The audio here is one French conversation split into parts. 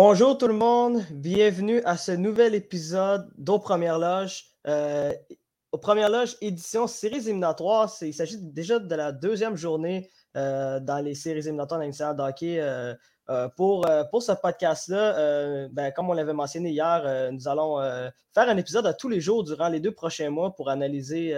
Bonjour tout le monde, bienvenue à ce nouvel épisode d'Aux Premières Loges. Euh, aux Premières Loges, édition séries éliminatoires. Il s'agit déjà de la deuxième journée euh, dans les séries éliminatoires nationales de hockey. Euh, euh, pour, ce podcast-là, ben, comme on l'avait mentionné hier, nous allons faire un épisode à tous les jours durant les deux prochains mois pour analyser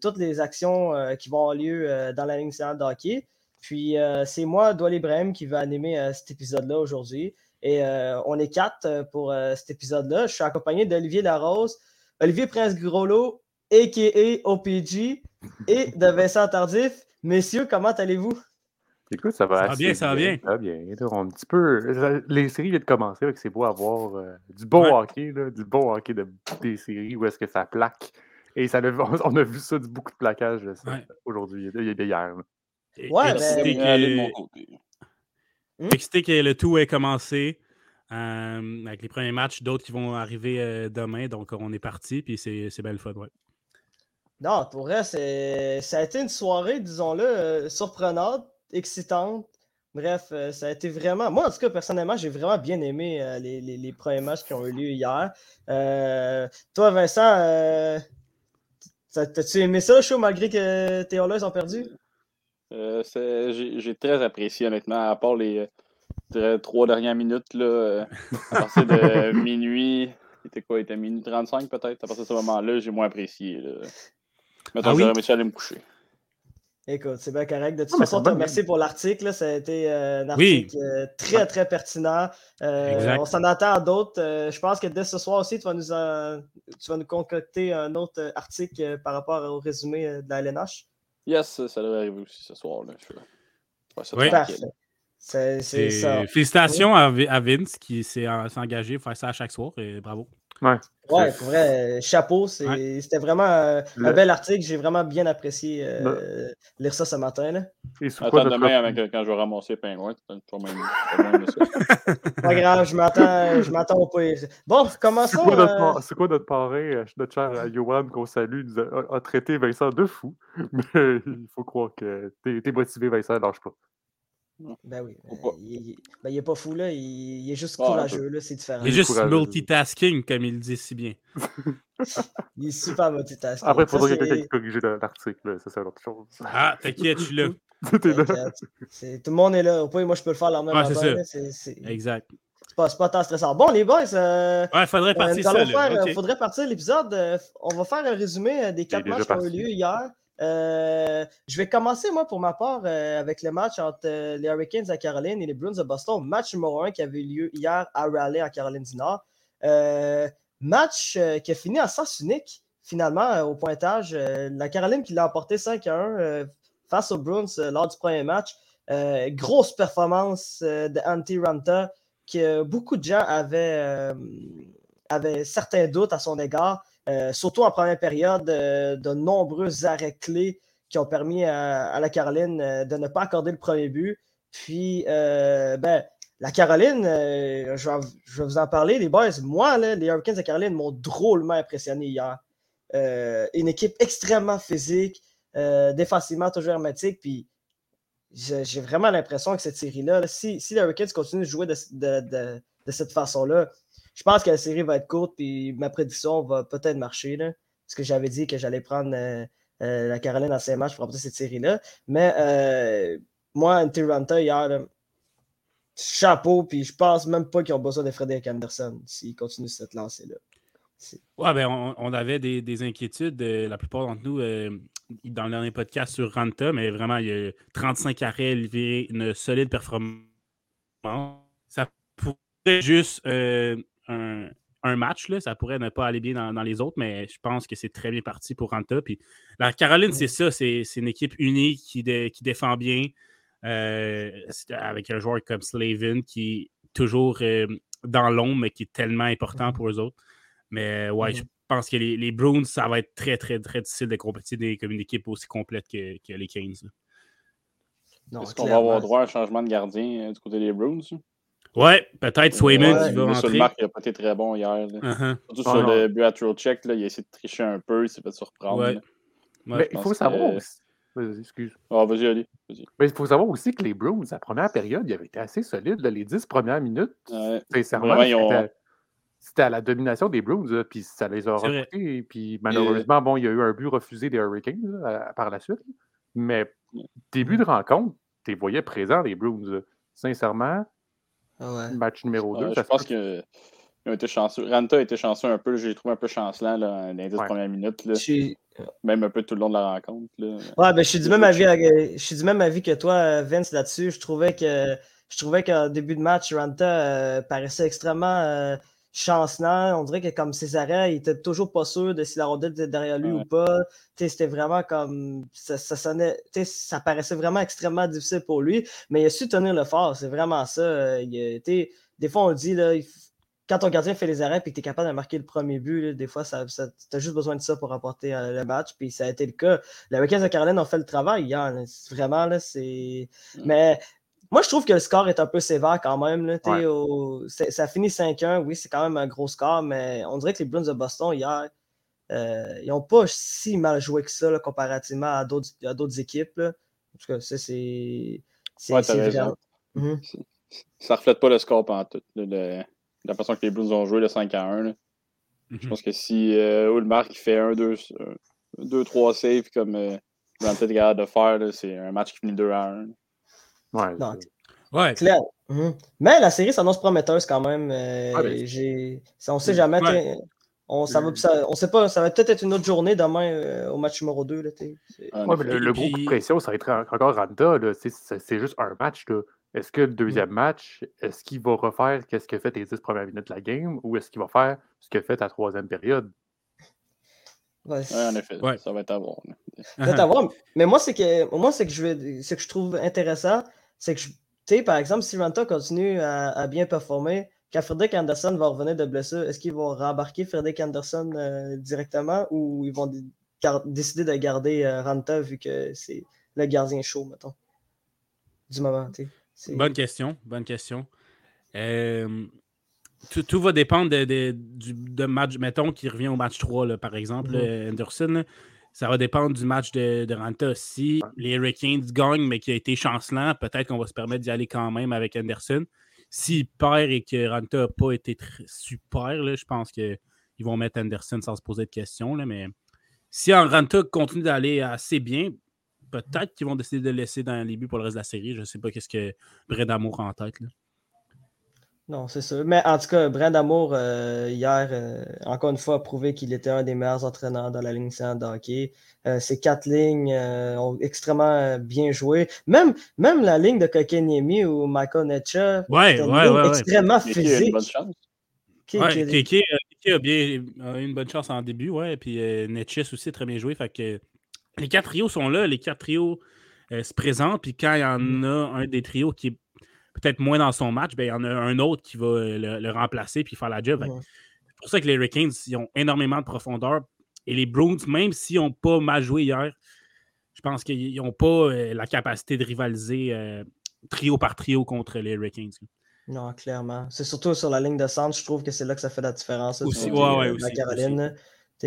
toutes les actions qui vont avoir lieu dans la Ligue nationale de hockey. Puis c'est moi, Doual Ibrahim, qui va animer cet épisode-là aujourd'hui. Et on est quatre pour cet épisode-là. Je suis accompagné d'Olivier Larose, Olivier Prince-Groslo, a.k.a. OPG, et de Vincent Tardif. Messieurs, comment allez-vous? Écoute, ça va, ça va bien, ça va bien. Ça va bien. Un petit peu... Les séries viennent de commencer, c'est beau avoir du bon hockey, du bon hockey de, des séries où est-ce que ça plaque. Et ça, on a vu ça, du beaucoup de plaquage aujourd'hui, hier. Ouais, excité, ben, que... excité que le tout ait commencé. Euh, avec les premiers matchs, d'autres qui vont arriver euh, demain. Donc, on est parti, puis c'est belle fun, ouais. Non, pour vrai, ça a été une soirée, disons-le, euh, surprenante, excitante. Bref, ça a été vraiment. Moi, en tout cas, personnellement, j'ai vraiment bien aimé les, les, les, premiers matchs qui ont eu lieu hier. toi, Vincent, t'as-tu aimé ça, le show, malgré que tes Oilers ont perdu? Euh, j'ai très apprécié, honnêtement, à part les euh, trois dernières minutes, là, euh, à partir de minuit. Il était quoi? Il était minuit 35 peut-être? À partir de ce moment-là, j'ai moins apprécié. Là. Maintenant, ah j'aurais à aller me coucher. Écoute, c'est bien correct. De toute façon, te remercie pour l'article. Ça a été un article très, très pertinent. on s'en attend à d'autres. je pense que dès ce soir aussi, tu vas nous, tu vas nous concocter un autre article par rapport au résumé de la LNH. Yes, ça devrait arriver aussi ce soir. Là. Je... oui. C'est ça. Félicitations à, Vince qui s'est engagé à faire ça à chaque soir et bravo. Ouais, ouais pour vrai, chapeau. C'était vraiment un, bel article. J'ai vraiment bien apprécié euh, lire ça ce matin. Là. Attends demain avec, quand je vais ramasser Pingouin. Pas grave, je m'attends au pire. Bon, commençons. C'est quoi, notre, euh, quoi notre parrain, euh, notre cher Johan, qu'on salue, nous a, traité Vincent de fou? Mais il faut croire que t'es es motivé, Vincent, lâche pas. Ben oui. Euh, il, ben, il est pas fou, là. Il, est juste courageux, là. C'est différent. Il est juste multitasking, comme il dit si bien. il est super multitasking. Après, il faudrait quelqu'un qui corrige l'article. Ça, c'est autre chose. Ah, t'inquiète, je suis là. Tout le monde est là. Au point, moi, je peux le faire la même ouais, c'est ça. Exact. C'est pas, pas tant stressant. Bon, les boys. Euh, ouais, faudrait partir euh, ça. Faire, okay. faudrait partir l'épisode. Euh, on va faire un résumé des quatre matchs qui ont eu lieu hier. Euh, je vais commencer, moi, pour ma part, euh, avec le match entre euh, les Hurricanes à Caroline et les Bruins de Boston. Match numéro 1 qui avait eu lieu hier à Raleigh, en Caroline du Nord. match qui a fini en sens unique, finalement, au pointage. la Caroline qui l'a emporté 5 à 1 face aux Bruins lors du premier match. grosse performance de Antti Ranta, que beaucoup de gens avaient, avaient certains doutes à son égard. Euh, surtout en première période, euh, de nombreux arrêts clés qui ont permis à, la Caroline euh, de ne pas accorder le premier but. Puis, ben, la Caroline, je vais, vous en parler, les boys. Moi, les Hurricanes de Caroline m'ont drôlement impressionné hier. une équipe extrêmement physique, défensivement toujours hermétique. Puis, j'ai vraiment l'impression que cette série-là, si, les Hurricanes continuent de jouer de cette façon-là, je pense que la série va être courte, puis ma prédiction va peut-être marcher. Là, parce que j'avais dit que j'allais prendre euh, euh, la Caroline en 5 matchs pour remporter cette série-là. Mais euh, moi, Antiranta, hier, chapeau, puis je pense même pas qu'ils ont besoin de Frédéric Anderson s'ils continuent cette lancée-là. Ouais, ben, on, avait des, inquiétudes, la plupart d'entre nous, dans le dernier podcast sur Ranta, mais vraiment, il y a 35 arrêts, une solide performance. Ça pourrait juste un, match. Là. Ça pourrait ne pas aller bien dans, les autres, mais je pense que c'est très bien parti pour Ranta. Puis, la Caroline, c'est ça. C'est une équipe unique qui, qui défend bien. Euh, avec un joueur comme Slavin qui est toujours euh, dans l'ombre, mais qui est tellement important pour eux autres. Mais ouais, je pense que les, les, Bruins, ça va être très, très, très difficile de compétir comme une équipe aussi complète que, que les Canes. Est-ce qu'on va avoir droit à un changement de gardien euh, du côté des Bruins? Ouais, peut-être Swayman ouais, qui va rentrer. Marc, il n'a pas été très bon hier. Uh-huh. Surtout sur le but à check, il a essayé de tricher un peu, il s'est fait surprendre. Ouais. Mais il faut savoir aussi. Vas-y, excuse. Ah, vas-y, allez. Vas Mais il faut savoir aussi que les Bruins, la première période, ils avaient été assez solides. les dix premières minutes, ouais. sincèrement, c'était à la domination des Bruins, puis ça les a recrutés. Puis malheureusement, bon, il y a eu un but refusé des Hurricanes par la suite. Mais début de rencontre, tu les voyais présents, les Bruins. Sincèrement, match numéro 2. je pense qu'ils ont été chanceux. Ranta a été chanceux un peu. J'ai trouvé un peu chancelant là, dans les 10 premières minutes. Là. Même un peu tout le long de la rencontre. Là. Ouais, ben, je suis du même avis, je suis du même avis que toi, Vince, là-dessus. Je trouvais que je trouvais qu'en début de match, Ranta euh, paraissait extrêmement euh, chancelant. On dirait que comme ses arrêts, il était toujours pas sûr de si la rondelle était derrière lui ou pas. C'était vraiment comme. Ça, ça sonnait. Ça paraissait vraiment extrêmement difficile pour lui. Mais il a su tenir le fort. C'est vraiment ça. Euh, il des fois, on dit là, quand ton gardien fait les arrêts et que tu es capable de marquer le premier but, des fois, ça, tu as juste besoin de ça pour remporter euh, le match. Puis ça a été le cas. Les Hurricanes de Caroline ont fait le travail hier. Vraiment, là, c'est. Mais moi, je trouve que le score est un peu sévère quand même. Là, Ça finit 5-1. Oui, c'est quand même un gros score, mais on dirait que les Bruins de Boston, hier, euh, ils n'ont pas si mal joué que ça là, comparativement à d'autres équipes. Là. En tout cas, ça, c'est. Ouais. Mhm. Ça reflète pas le score pendant tout. la façon que les Bruins ont joué, le 5 1. Je mhm. pense que si euh, Ulmark fait 1, 2, 2 3 saves comme euh, peut capable de faire, c'est un match qui finit 2 à 1. Ouais. ouais. Claire. Mhm. Mais la série s'annonce prometteuse quand même. Euh, ah, ben, on sait jamais. On, ça va, on sait pas, ça va peut-être être une autre journée demain euh, au match numéro 2. Là, ouais, mais le, gros coup de pression, ça va être encore Randa. C'est juste un match. Est-ce que le deuxième mm. match, est-ce qu'il va refaire ce a fait les 10 premières minutes de la game ou est-ce qu'il va faire ce qu'il a fait la troisième période? Ouais, en effet, ça va être à voir. Ça va être à voir. Mais moi, c'est que moi, c'est que je ce que je trouve intéressant, c'est que tu sais, par exemple, si Ranta continue à, bien performer, quand Frederick Anderson va revenir de blessure, est-ce qu'ils vont rembarquer Frederick Anderson euh, directement ou ils vont décider de garder euh, Ranta vu que c'est le gardien chaud, mettons, du moment. Bonne question, bonne question. Euh, tout, va dépendre de, du match, mettons, qui revient au match 3, par exemple, mm-hmm. Anderson. Ça va dépendre du match de, de Ranta. Si les Hurricanes gagnent, mais qui a été chancelant, peut-être qu'on va se permettre d'y aller quand même avec Anderson. S'il perd et que Ranta n'a pas été super, là, je pense qu'ils vont mettre Anderson sans se poser de questions. Là, mais si Ranta continue d'aller assez bien, peut-être qu'ils vont décider de le laisser dans les buts pour le reste de la série. Je ne sais pas qu'est-ce que Brad Amour a en tête. Là. Non, c'est sûr. Mais en tout cas, Brand Amour, euh, hier, euh, encore une fois, a prouvé qu'il était un des meilleurs entraîneurs dans la ligne de hockey. Euh, ces quatre lignes ont extrêmement bien joué. Même, même la ligne de Kokeniemi ou Michael Netcha, ouais, ouais, extrêmement physique. Kiki a bien eu une bonne chance en début, ouais. Puis Netchis aussi très bien joué. Fait que les quatre trios sont là, les quatre trios se présentent. Puis quand il y en mm. a un des trios qui est peut-être moins dans son match, ben, il y en a un autre qui va euh, le, remplacer puis faire la job. C'est pour ça que les Hurricanes ils ont énormément de profondeur. Et les Bruins, même s'ils n'ont pas mal joué hier, je pense qu'ils n'ont pas euh, la capacité de rivaliser euh, trio par trio contre les Hurricanes. Non, clairement. C'est surtout sur la ligne de centre, je trouve que c'est là que ça fait la différence. Aussi, ouais, ouais, aussi, Caroline.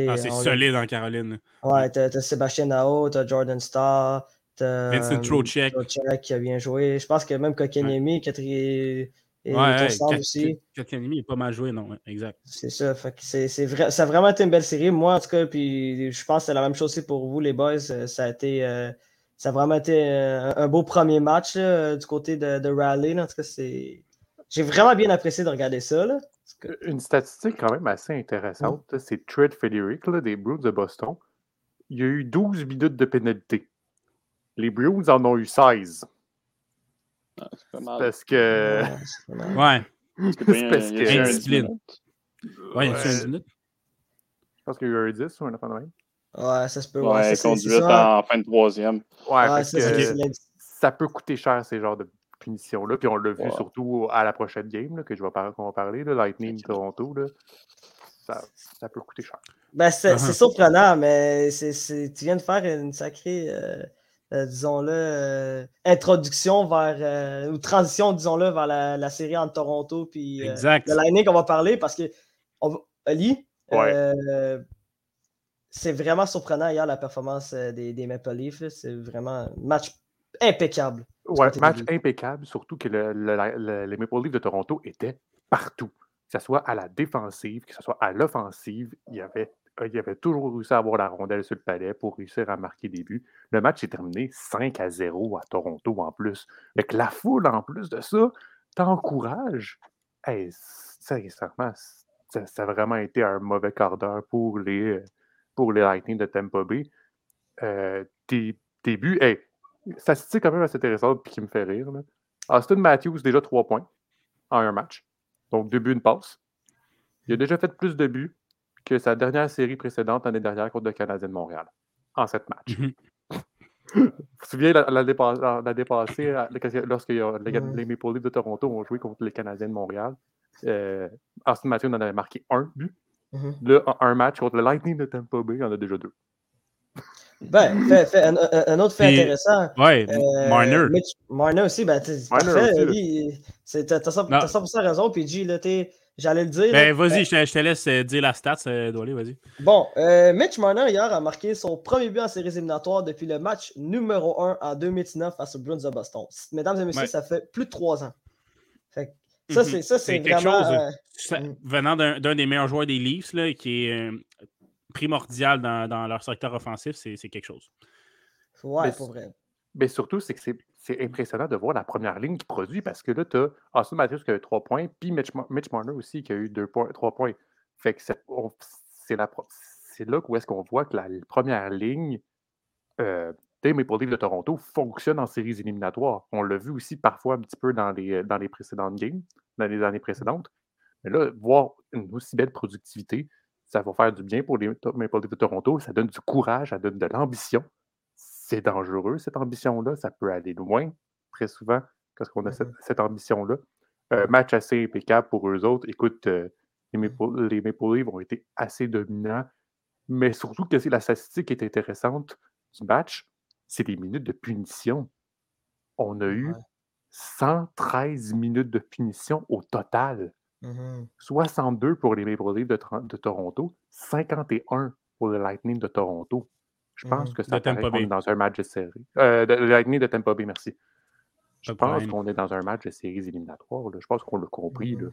Ah, c'est solide en Caroline. Ouais, t'as Sébastien Nao, t'as Jordan Starr, Vincent Trocek. qui a bien joué. Je pense que même Kokenemi, qui est ouais, aussi. Kokenemi est pas mal joué, non, exact. C'est ça. c'est, vrai, ça a vraiment été une belle série. Moi, en tout cas, puis je pense que c'est la même chose aussi pour vous, les boys. Ça a été. Euh, ça a vraiment été euh, un, beau premier match du côté de, de Raleigh. En tout cas, c'est. J'ai vraiment bien apprécié de regarder ça. Une statistique quand même assez intéressante, mm. c'est Trade Frederick des Bruins de Boston. Il y a eu 12 minutes de pénalité. Les Bruins en ont eu 16. Ah, c'est pas mal. Parce que. Ouais. C'est parce que. Indiscipline. Ouais, il y a une minute. Je pense qu'il y a eu un 10 ou un enfant de même. Ouais, ça se peut. Ouais, ouais conduite en fin de troisième. Ouais, parce que ça peut coûter cher ces genres de punitions-là. Puis on l'a vu surtout à la prochaine game là, que je vais qu'on va parler, là, Lightning Toronto. Là. ça, peut coûter cher. Ben, c'est uh-huh. surprenant, mais tu viens de faire une sacrée, euh, euh, disons-le, euh, introduction vers, ou transition, disons-le, vers la, série entre Toronto puis le Lightning qu'on va parler parce que, Ali, c'est vraiment surprenant hier la performance des, des Maple Leafs. C'est vraiment un match impeccable. Ouais, match impeccable, surtout que les Maple Leafs de Toronto étaient partout. Que ce soit à la défensive, que ce soit à l'offensive, il y avait, euh, il avait toujours réussi à avoir la rondelle sur le palais pour réussir à marquer des buts. Le match est terminé 5 à 0 à Toronto en plus. Avec la foule en plus de ça t'encourage. Sincèrement, ça, a vraiment été un mauvais quart d'heure pour les, pour les Lightning de Tampa Bay. Euh, tes, buts, hey, quand même assez intéressante qui me fait rire. Austin Matthews, déjà 3 points en un match. Donc, deux buts, une passe. Il a déjà fait plus de buts que sa dernière série précédente l'année dernière contre le Canadien de Montréal en sept matchs. Mhm. Vous vous souvenez, l'année dépassée, lorsque les, Maple Leafs de Toronto ont joué contre les Canadiens de Montréal, euh, Austin Matthews en avait marqué un but. Mhm. Là, un match contre le Lightning de Tampa Bay, il en a déjà deux. Ben, un, autre fait intéressant. Ouais, euh, Marner. Marner aussi, ben, parfait. T'as 100%, raison, puis G, là, J'allais le dire. Ben, vas-y, je, te laisse euh, dire la stats, euh, vas-y. Bon, euh, Mitch Marner, hier, a marqué son premier but en séries éliminatoires depuis le match numéro 1 en 2019 face aux Bruins de Boston. Mesdames et messieurs, ça fait plus de trois ans. Fait ça, mhm. c'est vraiment. Chose, venant d'un des meilleurs joueurs des Leafs, là, qui est primordial dans, leur secteur offensif, c'est quelque chose. Ouais, pour vrai. Mais surtout, c'est que c'est impressionnant de voir la première ligne qui produit parce que là, tu as Austin Matthews qui a eu 3 points, puis Mitch, Marner aussi qui a eu 2 points, 3 points. Fait que c'est là où est-ce qu'on voit que la, première ligne euh, des Maple Leafs de Toronto fonctionne en séries éliminatoires. On l'a vu aussi parfois un petit peu dans les, dans les précédentes games, dans les années précédentes. Mais là, voir une aussi belle productivité, ça va faire du bien pour les Maple Leafs de Toronto. Ça donne du courage, ça donne de l'ambition. C'est dangereux, cette ambition-là. Ça peut aller loin, très souvent, parce qu'on a cette, mmh ambition-là. Un match assez impeccable pour eux autres. Écoute, euh, les, Maple, les Leafs ont été assez dominants, mais surtout que la statistique qui est intéressante du match, c'est les minutes de punition. On a eu 113 minutes de punition au total. 62 mmh pour les Maple Leafs de, Toronto, 51 pour le Lightning de Toronto. Je pense mmh que ça paraît dans un match de série. Euh, le Lightning de Tampa Bay, merci. Je pense qu'on est dans un match de séries éliminatoires. Je pense qu'on l'a compris. Mmh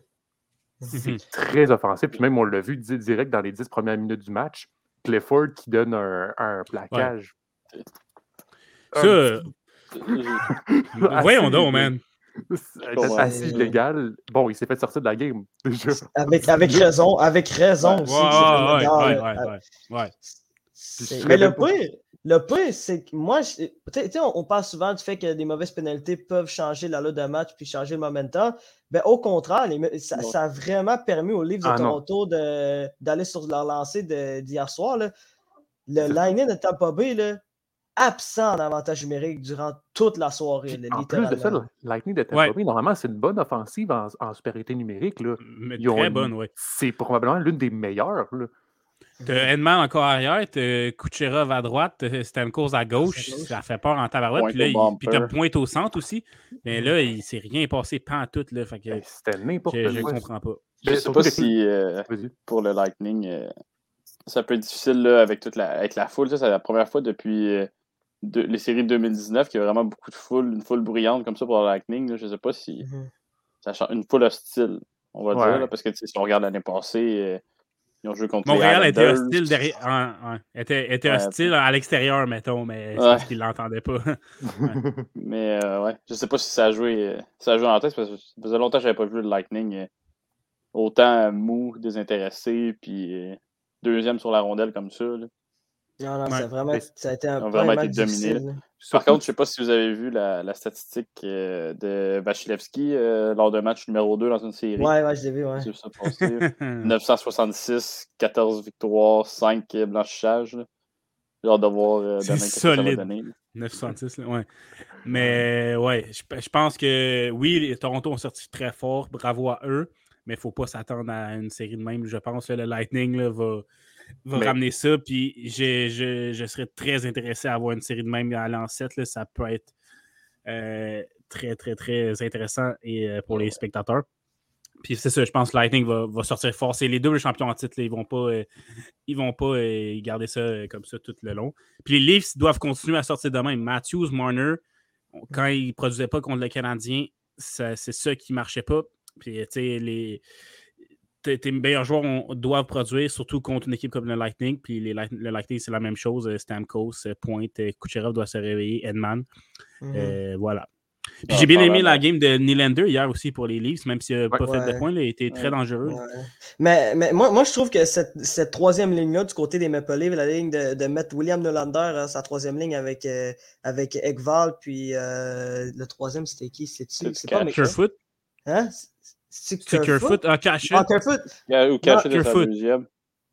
C'est très offensif. Puis même, on l'a vu direct dans les 10 premières minutes du match. Clifford qui donne un, un plaquage. Ça, voyons donc, man. C'est assez illégal. Bon, il s'est fait sortir de la game. Avec, avec raison, avec raison aussi. Ouais, ouais, ouais, Mais le pire, le pire, c'est que moi, on, on parle souvent du fait que des mauvaises pénalités peuvent changer la loi de match puis changer le momentum. Ben, au contraire, ça, a vraiment permis aux Leafs de ah, Toronto d'aller sur leur lancée d'hier soir. Là. Le line de Tampa Bay, là, absent d'avantage numérique durant toute la soirée. en plus de ça, Lightning de Tampa Bay, normalement, c'est une bonne offensive en, supériorité numérique. Là. très bonne, oui. C'est probablement l'une des meilleures. T'as Edman encore arrière, t'as Kucherov à droite, Stamkos à gauche. Ça fait peur en tabarouette. Puis, là, puis t'as Pointe au centre aussi. Mais là, il s'est rien passé pas en tout. C'était n'importe quoi. Je ne comprends pas. Je sais pas si euh, pour le Lightning, euh, ça peut être difficile là, avec toute la, avec la foule. C'est la première fois depuis euh, de, les séries de 2019, qui a vraiment beaucoup de foule, une foule bruyante comme ça pour le Lightning. Là, je sais pas si mhm. ça change. Une foule hostile, on va dire, parce que si on regarde l'année passée, euh, ils ont joué contre Montréal était hostile, derrière, était, était hostile à l'extérieur, mettons, mais c'est parce qu'ils ne l'entendaient pas. mais euh, ouais, je sais pas si ça a joué, euh, ça a joué en tête, parce que ça faisait longtemps que je n'avais pas vu le Lightning autant mou, désintéressé, puis deuxième sur la rondelle comme ça. Là. Non, non, ça, vraiment, ça a été un, vraiment été dominé. Par contre, je ne sais pas si vous avez vu la, la statistique euh, de Vasilevski euh, lors d'un match numéro 2 dans une série. Ouais, ouais, je l'ai vu, ouais. 966, 14 victoires, 5 blanchissages. J'ai hâte de voir euh, demain que ça va donner. 966, ouais. Mais ouais, je, je, pense que oui, les Toronto ont sorti très fort, bravo à eux. mais il ne faut pas s'attendre à une série de même. Je pense que le Lightning va, ramener ça. Puis je, serais très intéressé à avoir une série de même à l'ancêtre. Ça peut être euh, très, très, très intéressant et, euh, pour les spectateurs. Puis c'est ça, je pense que Lightning va, sortir fort. C'est les doubles champions en titre. ils vont pas, euh, ils vont pas garder ça comme ça tout le long. Puis les Leafs doivent continuer à sortir de même. Matthews, Marner, quand ils ne produisaient pas contre le Canadien, c'est ça qui ne marchait pas. Puis, tu sais, les. Tes meilleurs joueurs doivent produire, surtout contre une équipe comme le Lightning. Puis les, le Lightning, c'est la même chose. Euh, Stamkos, euh, Pointe, euh, Kucherov doit se réveiller, Edman. Mm-hmm. voilà. Puis j'ai bien aimé la game de Nylander hier aussi pour les Leafs, même s'il n'a pas fait de points, il a été très dangereux. Mais, mais moi, moi, je trouve que cette, cette troisième ligne-là, du côté des Maple Leafs, la ligne de, de mettre William Nylander, hein, sa troisième ligne avec, avec Ekval, puis le troisième, c'était qui? C'est pas Surefoot Hein? C'est Kerfoot. Ah. Ah, Kerfoot. Ou Cashit est sa deuxième.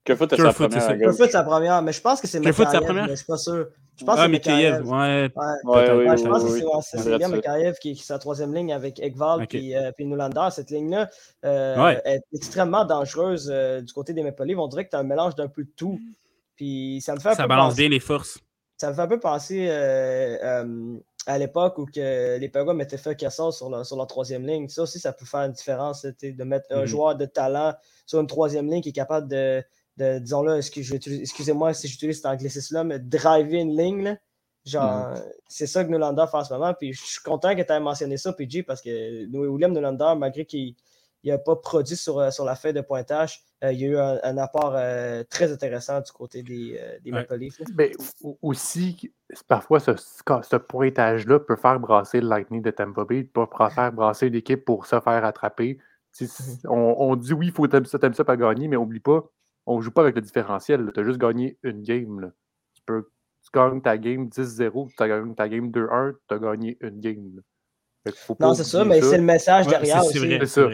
Kerfoot est sa première. Kerfoot est sa première, mais je pense que c'est Kerfoot sa première? Mais je suis pas sûr. Je pense ah, que Mikhaïev, ouais. Ouais, ouais, je pense que c'est William Mikhaïev qui est sa troisième ligne avec Ekval et euh, puis. Cette ligne-là euh, est extrêmement dangereuse euh, du côté des Maple Leafs. On dirait que tu as un mélange d'un peu de tout. Puis ça me fait Ça balance bien les forces. Ça me fait un peu penser à l'époque où que les Penguins mettaient feu Cassel sur, sur leur troisième ligne. Ça aussi, ça peut faire une différence, de mettre un mhm. joueur de talent sur une troisième ligne qui est capable de, disons-le, excusez-moi si j'utilise cet anglicisme-là, mais driver une ligne. Genre, mhm. c'est ça que Nolander fait en ce moment. Puis je suis content que tu aies mentionné ça, PG, parce que William Nolander, malgré qu'il n'a pas produit sur, sur la feuille de pointage, euh, il y a eu un, apport euh, très intéressant du côté des, euh, des Maple Leafs. Mais aussi, parfois, ce, ce pointage-là peut faire brasser le Lightning de Tampa Bay, peut faire brasser l'équipe pour se faire attraper. Mhm. on, dit oui, il faut t'aimer ça, t'aimes ça, pas gagner, mais oublie pas, on ne joue pas avec le différentiel. Tu as juste gagné une game. Tu, peux, tu gagnes ta game 10-0, tu gagnes ta game 2-1, tu as gagné une game. non, c'est ça, mais c'est le message derrière aussi. C'est ça.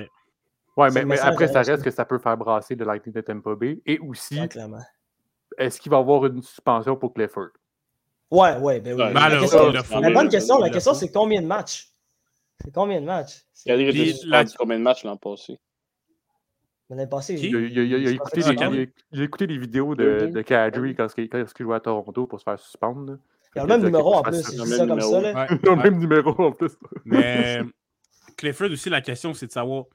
Oui, mais, mais après, ça reste que ça peut faire brasser le Lightning de Tampa Bay. Et aussi, est-ce qu'il va y avoir une suspension pour Clifford? Ouais, ouais, ben oui. la, question, la, bonne question, la question, c'est combien de matchs? C'est combien de matchs? Il a dit combien de matchs l'an passé? L'année passée, il, il, il, il, a écouté les, il, a écouté les vidéos de, de Kadri quand, il jouait à Toronto pour se faire suspendre. Il a le même numéro en plus, il ça comme ça. Il a le même numéro en plus. Mais Clifford aussi, la question, c'est de savoir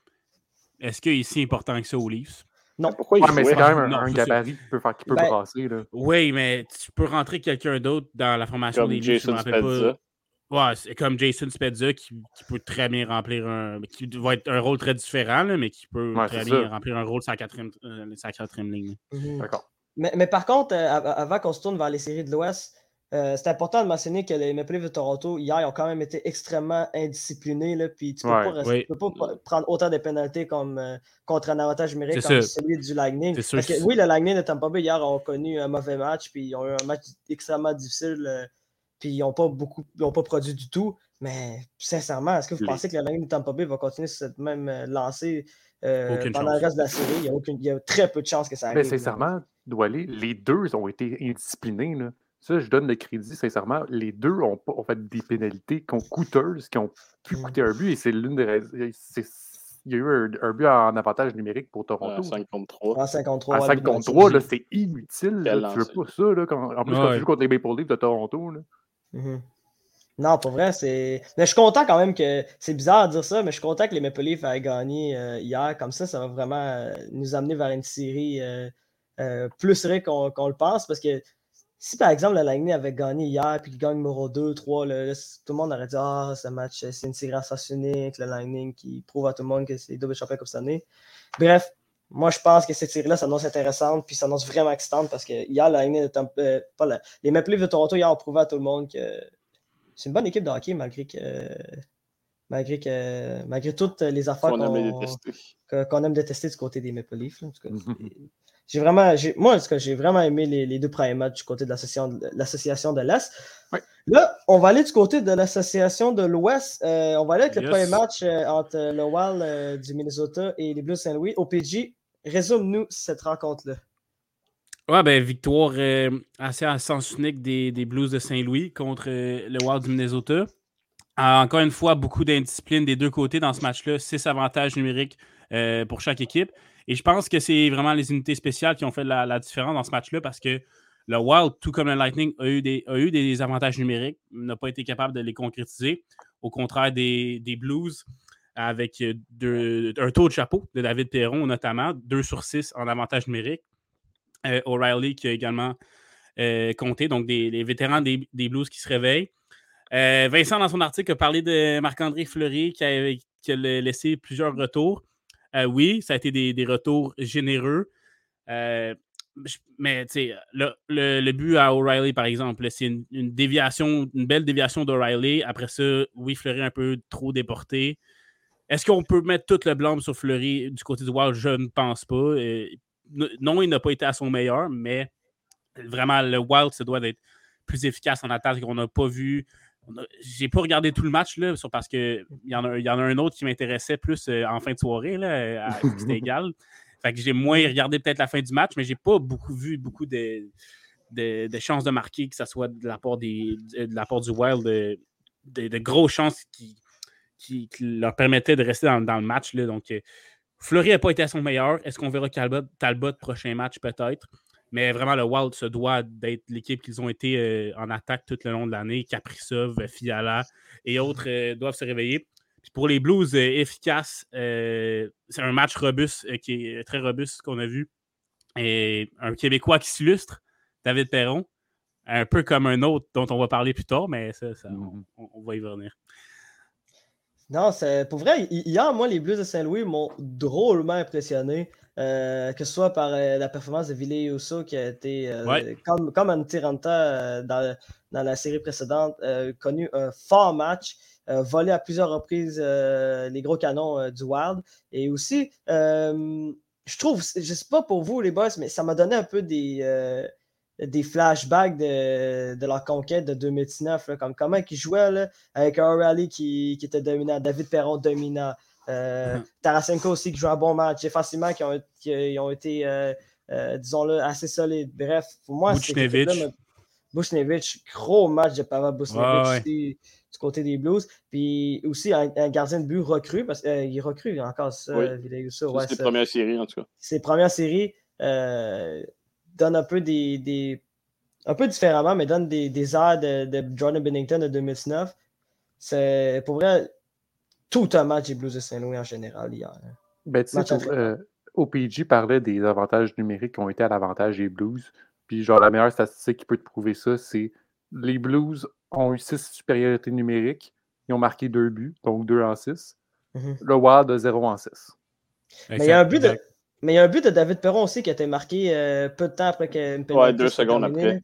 est-ce qu'il est si important que ça aux Leafs? Non. Pourquoi il mais c'est quand même un, gabarit qui peut, faire, qui peut ben, brasser. Là. Oui, mais tu peux rentrer quelqu'un d'autre dans la formation des Leafs. Jason Spezza. Ouais, c'est comme Jason Spezza qui, qui, peut très bien remplir un. qui va être un rôle très différent, là, mais qui peut très bien remplir un rôle sur la quatrième, euh, quatrième ligne. Mhm. D'accord. Mais, mais, par contre, euh, avant qu'on se tourne vers les séries de l'Ouest, euh, c'est important de mentionner que les Maple Leafs de Toronto, hier, ont quand même été extrêmement indisciplinés. Là, puis tu ne peux, pas, prendre autant de pénalités comme, euh, contre un avantage numérique comme celui du Lightning. Parce que, oui, le Lightning de Tampa Bay hier ont connu un mauvais match, puis ils ont eu un match extrêmement difficile, euh, puis ils n'ont pas beaucoup, ils pas produit du tout. Mais sincèrement, est-ce que vous pensez que le Lightning de Tampa Bay va continuer sur cette même lancée pendant le reste de la série? Il y, a il y, a très peu de chances que ça arrive. Mais sincèrement, les deux ont été indisciplinés. Là. Ça, je donne le crédit, sincèrement. Les deux ont, fait des pénalités qui ont coûteuses, qui ont pu mmh. coûter un but, et c'est l'une des raisons. Il y a eu un, but en avantage numérique pour Toronto. À 5 contre 3. À 5 contre 3. À 5 contre 3, c'est inutile. tu veux pas ça. Là, quand, en plus, quand tu joues contre les Maple Leafs de Toronto. Là. Mmh non, pour vrai, c'est. Mais je suis content quand même que. C'est bizarre de dire ça, mais je suis content que les Maple Leafs aient gagné euh, hier. Comme ça, ça va vraiment euh, nous amener vers une série euh, plus serrée qu'on le pense. Parce que si par exemple le Lightning avait gagné hier puis qu'il gagne numéro 2, 3, tout le monde aurait dit Ah, ce match, c'est une série unique, le Lightning qui prouve à tout le monde que c'est double champion comme cette année. Bref, moi je pense que cette série-là s'annonce intéressante puis s'annonce vraiment excitante parce que hier, le Lightning de euh, pas les Maple Leafs de Toronto hier ont prouvé à tout le monde que c'est une bonne équipe de hockey malgré que. Malgré, que, malgré toutes les affaires qu'on aime, détester du côté des Maple Leafs. en tout cas, j'ai vraiment, moi, en j'ai vraiment aimé les, deux premiers matchs du côté de l'association de l'Est. Là, on va aller du côté de l'association de l'Ouest. Euh, on va aller avec le premier match euh, entre le Wild euh, du Minnesota et les Blues Saint-Louis. OPG, résume-nous cette rencontre-là. Ouais, ben, victoire assez à sens unique des, des Blues de Saint-Louis contre le Wild du Minnesota. encore une fois, beaucoup d'indiscipline des deux côtés dans ce match-là. Six avantages numériques pour chaque équipe. Et je pense que c'est vraiment les unités spéciales qui ont fait la, différence dans ce match-là parce que le Wild, tout comme le Lightning, a eu des, eu des avantages numériques, n'a pas été capable de les concrétiser. Au contraire des, Blues, avec un taux de chapeau de David Perron, notamment, 2 sur 6 en avantage numérique. O'Reilly qui a également compté, donc des, vétérans des, Blues qui se réveillent. Vincent, dans son article, a parlé de Marc-André Fleury qui a laissé plusieurs retours. Euh, oui, ça a été des, retours généreux. Euh, mais le, le, but à O'Reilly, par exemple, c'est une, déviation, une belle déviation d'O'Reilly. Après ça, oui, Fleury un peu trop déporté. Est-ce qu'on peut mettre tout le blâme sur Fleury du côté du Wild? Je ne pense pas. Euh, non, il n'a pas été à son meilleur, mais vraiment, le Wild, ça doit être plus efficace en attaque qu'on n'a pas vu j'ai pas regardé tout le match là, parce qu'il y, en a, y en a un autre qui m'intéressait plus euh, en fin de soirée. C'était égal. Fait que j'ai moins regardé peut-être la fin du match, mais j'ai pas beaucoup vu beaucoup de, de, chances de marquer, que ce soit de la part, des, de la part du Wild, de, de, grosses chances qui, qui, leur permettaient de rester dans, le match. Là. Donc, euh, Fleury n'a pas été à son meilleur. Est-ce qu'on verra Talbot, Talbot prochain match peut-être? Mais vraiment, le Wild se doit d'être l'équipe qu'ils ont été euh, en attaque tout le long de l'année. Kaprizov, Fiala et autres euh, doivent se réveiller. pour les Blues euh, efficaces, c'est un match robuste qui est très robuste qu'on a vu. Et un Québécois qui s'illustre, David Perron, un peu comme un autre dont on va parler plus tard, mais ça, mm-hmm. on, va y revenir. Non, c'est pour vrai, hier, moi, les Blues de Saint-Louis m'ont drôlement impressionné. Euh, que ce soit par euh, la performance de Ville Uso qui a été, euh, comme, comme un Tiranta dans, dans, la série précédente, connu un fort match, volé à plusieurs reprises les gros canons du Wild. Et aussi, je trouve, je ne sais pas pour vous les boss, mais ça m'a donné un peu des, des flashbacks de, de, leur conquête de 2019, comme comment ils jouaient avec un rally qui, qui, était dominant, David Perron dominant. Euh. Tarasenko aussi qui joue un bon match. Et facilement qui ont, qui ont été, euh, euh, disons-le, assez solides. Bref, pour moi, c'est. Bushnevich, gros match de Pavel Bushnevich du côté des Blues. Puis aussi un, gardien de but recru, parce qu'il est recru encore ça, oui. C'est ouais, ses premières séries, en tout cas. Ses premières séries donnent un peu des, des, un peu différemment, mais donnent des, des airs de, de Jordan Bennington de 2019. C'est pour vrai, tout un match des Blues de Saint-Louis en général hier. Hein. Ben, euh, OPG parlait des avantages numériques qui ont été à l'avantage des Blues. Puis, genre, la meilleure statistique qui peut te prouver ça, c'est les Blues ont eu 6 supériorités numériques. Ils ont marqué 2 buts, donc 2 en 6. Mm-hmm. Le Wild de 0 en 6. Mais il y a un but de. Mais il y a un but de David Perron aussi qui a été marqué euh, peu de temps après qu'une Ouais, deux secondes après.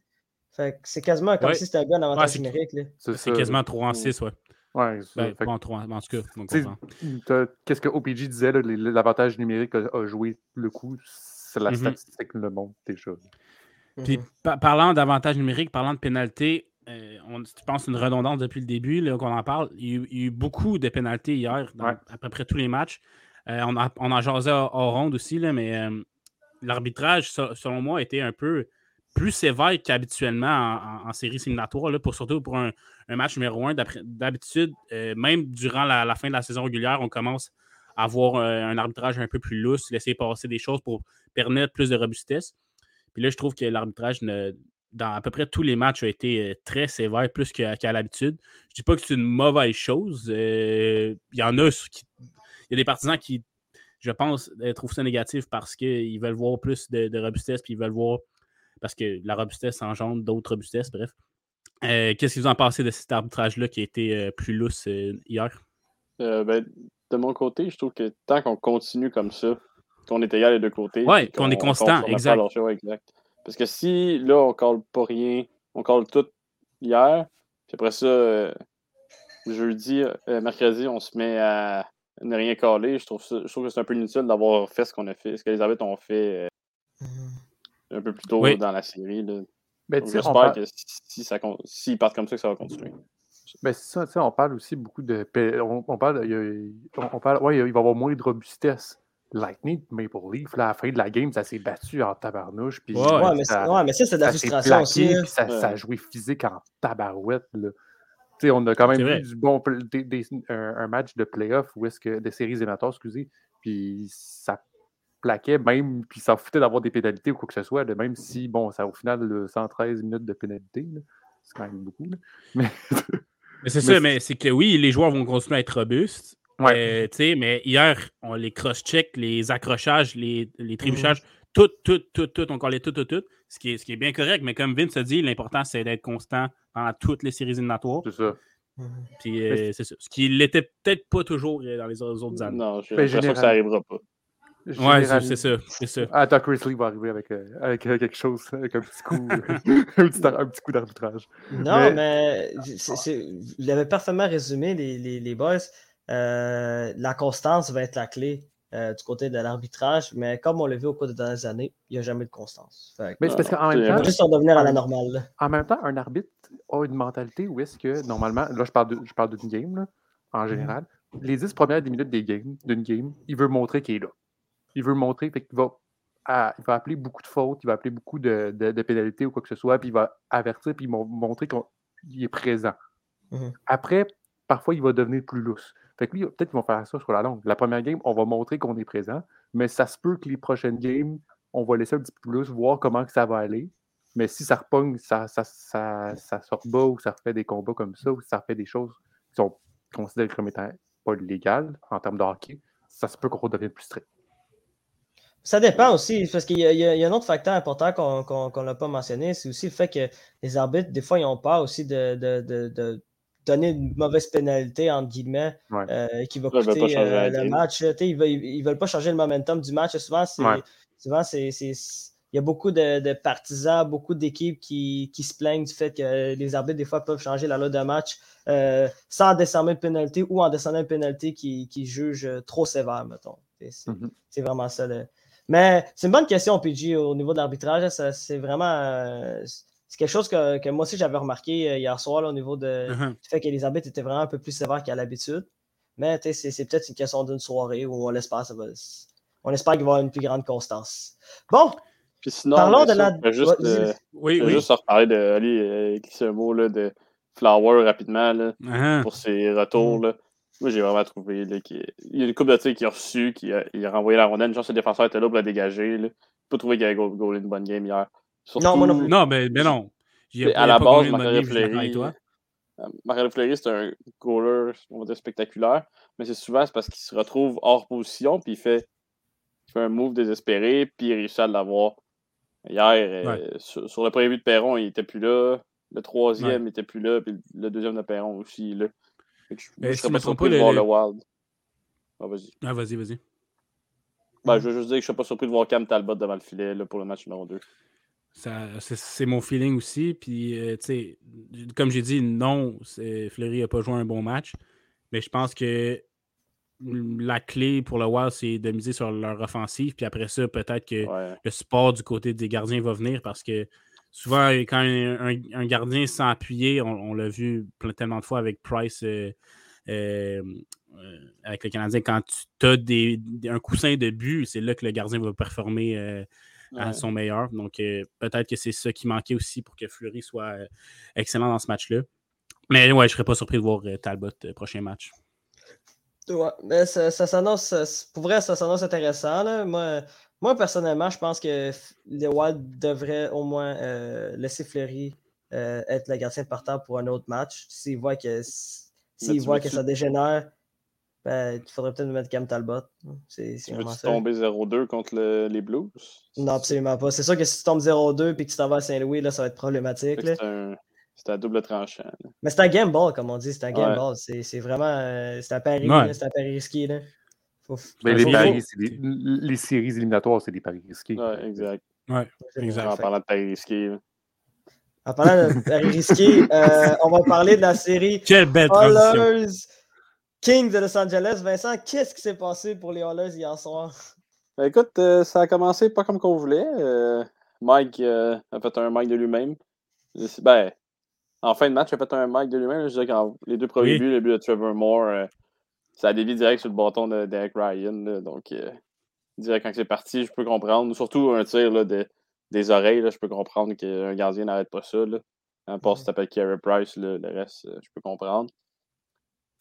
c'est quasiment comme si c'était un but en avantage numérique. C'est quasiment 3 en 6, ouais. Ouais, ben, pas en, trois, en tout cas. Qu'est-ce que OPG disait, l'avantage numérique a, joué le coup, c'est la mm-hmm. statistique le monde déjà. Puis mm-hmm. parlant d'avantage numérique, parlant de pénalité, euh, on, je pense une redondance depuis le début qu'on en parle? Il y, a eu, beaucoup de pénalités hier, dans, à peu près tous les matchs. Euh, on, a, on a jasé hors ronde aussi, là, mais euh, l'arbitrage, selon moi, était un peu plus sévère qu'habituellement en, série séminatoire, là, pour, surtout pour un, match numéro un. D'habitude, euh, même durant la, fin de la saison régulière, on commence à avoir euh, un arbitrage un peu plus lousse, laisser passer des choses pour permettre plus de robustesse. Puis là, je trouve que l'arbitrage dans à peu près tous les matchs a été euh, très sévère, plus qu'à l'habitude. Je ne dis pas que c'est une mauvaise chose. Il y en a qui. Il y a des partisans qui, je pense, trouvent ça négatif parce qu'ils veulent voir plus de, de robustesse, puis ils veulent voir parce que la robustesse engendre d'autres robustesses, bref. Euh, qu'est-ce que vous en pensez de cet arbitrage-là qui a été euh, plus lousse euh, hier? Ben, de mon côté, je trouve que tant qu'on continue comme ça, qu'on est égal les deux côtés, oui, qu'on est constant, exact. Parce que si là, on ne colle pas rien, on colle tout hier, puis après ça, jeudi, mercredi, on se met à ne rien coller, je trouve, je trouve que c'est un peu inutile d'avoir fait ce qu'on a fait, ce que les arbitres ont fait. Un peu plus tôt dans la série. Ben, j'espère que si ça, s'ils partent comme ça, que ça va continuer. Ben, c'est ça, on parle aussi beaucoup de. On, parle, il, on, parle ouais, il va y avoir moins de robustesse. Lightning, Maple Leaf, là, à la fin de la game, ça s'est battu en tabarnouche. Puis ouais, mais ça, ouais, mais ça, c'est de la frustration aussi. Hein. ça, ça, a joué physique en tabarouette. Là. on a quand même eu du bon, un, match de playoff, ou est-ce que, de séries éliminatoires, excusez, Puis ça plaquait même, puis ça foutait d'avoir des pénalités ou quoi que ce soit, de même si, bon, ça au final, 113 minutes de pénalité, c'est quand même beaucoup. Mais, mais c'est ça, mais c'est que oui, les joueurs vont continuer à être robustes. Ouais. Euh, mais hier, on les cross-check, les accrochages, les, les trébuchages, tout, tout, tout, tout, on collait tout, tout, tout. Ce qui est, ce qui est bien correct, mais comme Vince a dit, l'important, c'est d'être constant dans toutes les séries éliminatoires. C'est ça. Puis euh, c'est ça. Ce qui l'était peut-être pas toujours euh, dans les autres années. Non, j'ai l'impression que ça n'arrivera pas. Ouais, c'est ça. C'est ça. Attends, Chris Lee va arriver avec, euh, avec quelque chose, avec un petit coup, un, petit, un petit coup d'arbitrage. Non, mais, il avait parfaitement résumé, les, les, les boys. la constance va être la clé. Euh, du côté de l'arbitrage, mais comme on l'a vu au cours des dernières années, il n'y a jamais de constance. mais c'est parce qu'en même temps. juste en devenir à la normale. En même temps, un arbitre a une mentalité où est-ce que, normalement, là, je parle, de, je parle d'une game, là, en mhm. général, les 10 premières minutes des games, d'une game, il veut montrer qu'il est là. Il veut montrer qu'il va, il va appeler beaucoup de fautes, il va appeler beaucoup de, de, pénalités ou quoi que ce soit, puis il va avertir, puis montrer qu'il est présent. Mhm. Après, parfois, il va devenir plus lousse. Fait que lui, peut-être qu'ils vont faire ça sur la longue. La première game, on va montrer qu'on est présent, mais ça se peut que les prochaines games, on va laisser un petit peu plus, voir comment que ça va aller. Mais si ça repogne, ça, ça, ça, ça sort bas ou ça refait des combats comme ça, ou ça refait des choses qui sont considérées comme étant pas légales en termes de hockey, ça se peut qu'on redevienne plus strict. Ça dépend aussi, parce qu'il y, y, a un autre facteur important qu'on n'a pas mentionné, c'est aussi le fait que les arbitres, des fois, ils ont peur aussi de, de donner une mauvaise pénalité, entre guillemets, euh, qui va coûter euh, le match. Ils ne veulent, pas changer le momentum du match. Souvent, c'est. Il y a beaucoup de, partisans, beaucoup d'équipes qui, se plaignent du fait que les arbitres, des fois, peuvent changer la loi de match euh, sans descendre une pénalité ou en descendant une pénalité qui, qui juge trop sévère, mettons. Mm-hmm. C'est vraiment ça. Mais c'est une bonne question, PG, au niveau de l'arbitrage. C'est vraiment c'est quelque chose que, moi aussi j'avais remarqué euh, hier soir au niveau de, uh-huh. du fait qu'Elisabeth était vraiment un peu plus sévère qu'à l'habitude. Mais c'est peut-être une question d'une soirée où on l'espère, on espère qu'il va y avoir une plus grande constance. Bon, Puis sinon, parlons de la. Juste, euh, oui, oui. juste reparler de Ali, euh, un mot là, de Flower rapidement là, uh-huh. pour ses retours. Mm. Là. Moi, j'ai vraiment trouvé qu'il y a une coupe de tir qui a reçu, qui a, il a renvoyé la rondelle. Genre, ce défenseur était là pour la dégager. Là. pas trouvé qu'il avait goalé une bonne game hier non, moi non plus. Non, mais, mais non. à la base, Mario Fleury, Mario Fleury, c'est un goaler, on va dire, spectaculaire, mais c'est souvent parce qu'il se retrouve hors position, puis il fait, il fait un move désespéré, puis il réussit à l'avoir. Hier, euh, sur, le premier but de Perron, il n'était plus là. Le troisième, il n'était plus là, puis le deuxième de Perron aussi, là. Je, ne serais pas surpris de voir le Wild. Ah, vas-y. Ah, vas-y, vas-y. Ben, je veux juste dire que je ne suis pas surpris de voir Cam Talbot devant le filet là, pour le match numéro 2. C'est mon feeling aussi. Puis, euh, comme j'ai dit, non, Fleury n'a pas joué un bon match. Mais je pense que la clé pour le Wild, c'est de miser sur leur offensive. Puis après ça, peut-être que le support du côté des gardiens va venir parce que souvent, quand un, gardien appuyer, on, l'a vu tellement de fois avec Price, euh, euh, avec le Canadien, quand tu as des, un coussin de but, c'est là que le gardien va performer à son meilleur. Donc, euh, peut-être que c'est ça qui manquait aussi pour que Fleury soit euh, excellent dans ce match-là. Mais ouais, je ne serais pas surpris de voir euh, Talbot prochain match. Ouais, mais ça, s'annonce, pour vrai, ça s'annonce intéressant. Moi, moi, personnellement, je pense que les Wild devraient au moins laisser Fleury être le gardien de partant pour un autre match. S'ils voient que, s'ils voient que ça dégénère, ben, il faudrait peut-être mettre Cam Talbot. C'est vraiment ça. tomber 0-2 contre les Blues? Non, absolument pas. C'est sûr que si tu tombes 0-2 et que tu t'en vas à Saint-Louis, là, ça va être problématique. C'est un, double tranchant. Mais c'est un game ball, comme on dit. C'est un game ball. C'est vraiment euh, c'est un pari, c'est un pari risqué. Là. Mais les, paris, les, séries éliminatoires, c'est des paris risqués. Ouais, exact. Ouais, exact. En parlant de paris risqués. En parlant de paris risqués, euh, on va parler de la série Quelle belle. Kings de Los Angeles. Vincent, qu'est-ce qui s'est passé pour les Oilers hier soir? Ben, écoute, euh, ça a commencé pas comme qu'on voulait. Euh, Mike euh, a fait un Mike de lui-même. Ben, en fin de match, il a fait un Mike de lui-même. Je dirais que les deux premiers buts, le but de Trevor Moore, ça a dévié direct sur le bâton de Derek Ryan. donc, direct quand c'est parti, je peux comprendre. Surtout un tir là, de, des oreilles, là, je peux comprendre qu'un gardien n'arrête pas ça. Là. Un poste s'appelle Carey Price, le reste, je peux comprendre.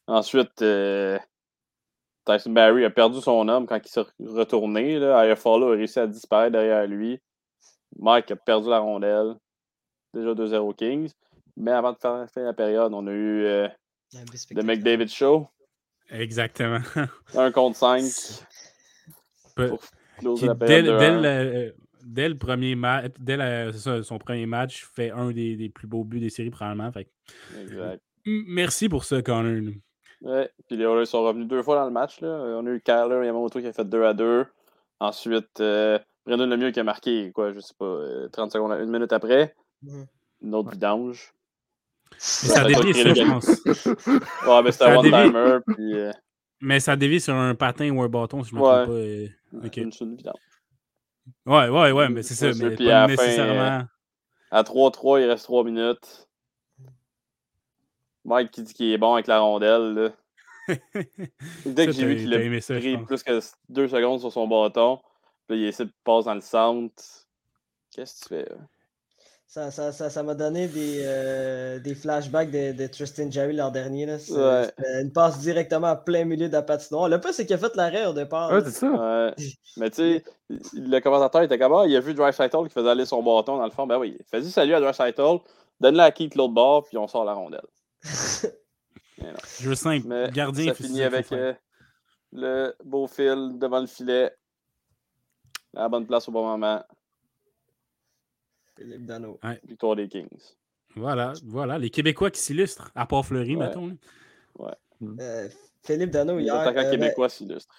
Ensuite, euh, Tyson Barry a perdu son homme quand il s'est retourné. Là. a réussi à disparaître derrière lui. Mike a perdu la rondelle. Déjà 2-0 Kings. Mais avant de faire la période, on a eu euh, le McDavid Show. Exactement. Un contre 5. dès, le, premier match, dès son premier match, fait un des, plus beaux buts des séries, probablement. Exact. Merci pour ça, Connor. Ouais, puis les Oilers sont revenus deux fois dans le match. Là. On a eu Kyler Yamamoto qui a fait 2 à 2. Ensuite, euh, Brendan Lemieux qui a marqué, quoi, je sais pas, 30 euh, secondes, une minute après. Une autre vidange. Ça dévie, ça, je pense. ouais, mais c'était un one-timer. Puis, euh, Mais ça dévie sur un patin ou un bâton, si je me trompe pas. Euh... Okay. Une, une vidange. Ouais, ouais, ouais, mais c'est ça. Mais puis pas à nécessairement. Fin, à 3-3, il reste 3 minutes. Mike qui dit qu'il est bon avec la rondelle. Dès que j'ai vu qu'il a pris plus que 2 secondes sur son bâton, puis il essaie de passer dans le centre. Qu'est-ce que tu fais? Là? Ça, ça, ça, ça m'a donné des, euh, des flashbacks de, de, Tristan Jerry l'an dernier. Là. Ouais. Une passe directement à plein milieu de la patinoire. Le plus, c'est qu'il a fait l'arrêt au départ. Ouais, c'est ça. Ouais. Mais tu sais, le commentateur était comme ah, il a vu Dry qui faisait aller son bâton dans le fond. Ben oui, fais-y salut à Dry donne-le à Keith l'autre bord, puis on sort la rondelle. Jeu simple. Mais Gardien ça finit avec euh, le beau fil devant le filet. À la bonne place au bon moment. Philippe Dano. Victoire des Kings. Voilà, voilà, les Québécois qui s'illustrent, à part Fleury, ouais. mettons. Ouais. Euh, Philippe Dano, hier. Les attaquants euh, québécois s'illustrent.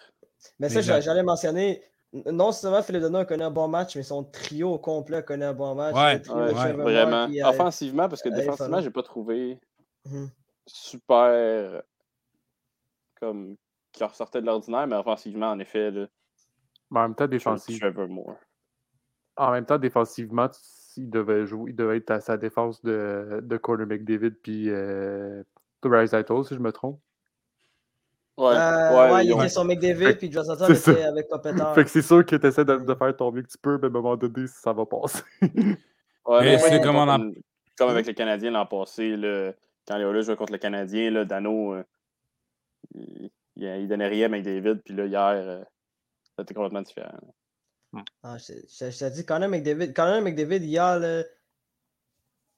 Mais ça, j'allais mentionner, non seulement Philippe Dano a connu un bon match, mais son trio au complet a connu un bon match. Ouais, ouais vraiment. Offensivement, parce que défensivement, j'ai pas trouvé mhm. super comme qui ressortait de l'ordinaire, mais offensivement, en effet. Là, mais en même temps, défensivement. En même temps, défensivement, il devait jouer, il devait être à sa défense de, de Corner McDavid puis euh, Rise si je me trompe. Ouais, euh, ouais, il était sur McDavid, puis Johnson était avec Kopitar. Fait que c'est sûr que tu essaies de, de, faire ton mieux que tu peux, mais à un moment donné, ça va passer. ouais, mais c'est comme, comme, comme, avec les Canadiens l'an passé, là, quand les Oilers jouaient contre le Canadien, là, Dano, euh, il, il, donnait rien à McDavid, puis là, hier, euh, c'était complètement différent. Ah, je, je, te dis, Connor McDavid, Connor McDavid, il a le.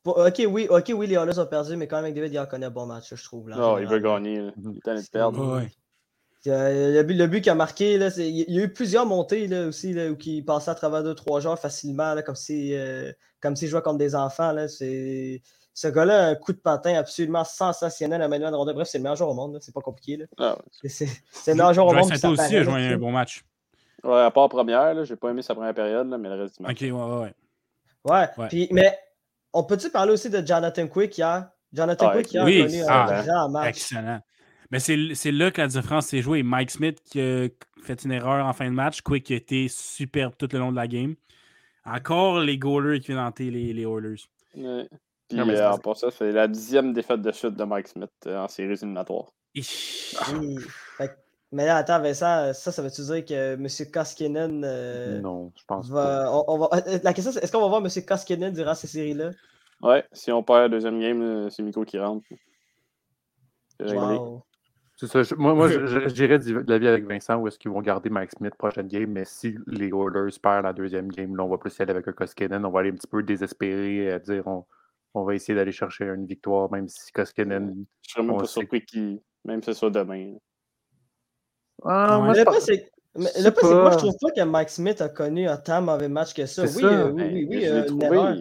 Ok, oui, ok, oui, les Oilers ont perdu, mais Connor McDavid, il a connu un bon match, je trouve. Là, non, il veut gagner. Il est de perdre. Ouais. Le but, le but qu'il a marqué, là, il y a eu plusieurs montées là, aussi là, où il passait à travers deux, trois joueurs facilement, là, comme s'il euh, si jouait contre des enfants. Là, ce gars-là a un coup de patin absolument sensationnel à Manuel Ronda. Bref, c'est le meilleur joueur au monde. C'est pas compliqué. Là. Ah, c'est le meilleur joueur au monde. Ça aussi a joué un bon match. Ouais, à part première, j'ai pas aimé sa première période, là, mais le reste du match. Ok, ouais, ouais. Ouais, ouais. Puis, mais on peut-tu parler aussi de Jonathan Quick hier? Jonathan Quick hier oui, a connu un ah, grand match. Excellent. Mais c'est là que la différence s'est jouée. Mike Smith qui a fait une erreur en fin de match. Quick qui a été superbe tout le long de la game. Encore les goalers qui viennent hanter les, les Oilers. Ouais. Puis non, euh, en ça, c'est la dixième défaite de chute de Mike Smith euh, en séries éliminatoires. Oui. Mais là, attends, Vincent, ça, ça veut-tu dire que M. Koskinen. Euh, non, je pense va, pas. On, va, euh, la question, c'est est-ce qu'on va voir M. Koskinen durant ces séries-là? Ouais, si on perd la deuxième game, c'est Miko qui rentre. Wow. C'est ça. moi, moi j'irais de l'avis avec Vincent où est-ce qu'ils vont garder Mike Smith prochaine game, mais si les Oilers perdent la deuxième game, là, on va plus y aller avec un Koskinen. On va aller un petit peu désespéré à dire on, on va essayer d'aller chercher une victoire, même si Koskinen. Je serais même pas surpris qu'il. Même si c'est ça demain. Ah, moi, le pas, c'est. Le pas, c'est moi, je trouve pas que Mike Smith a connu un tant mauvais match que ça. Oui, euh, oui, oui, oui, euh, une erreur.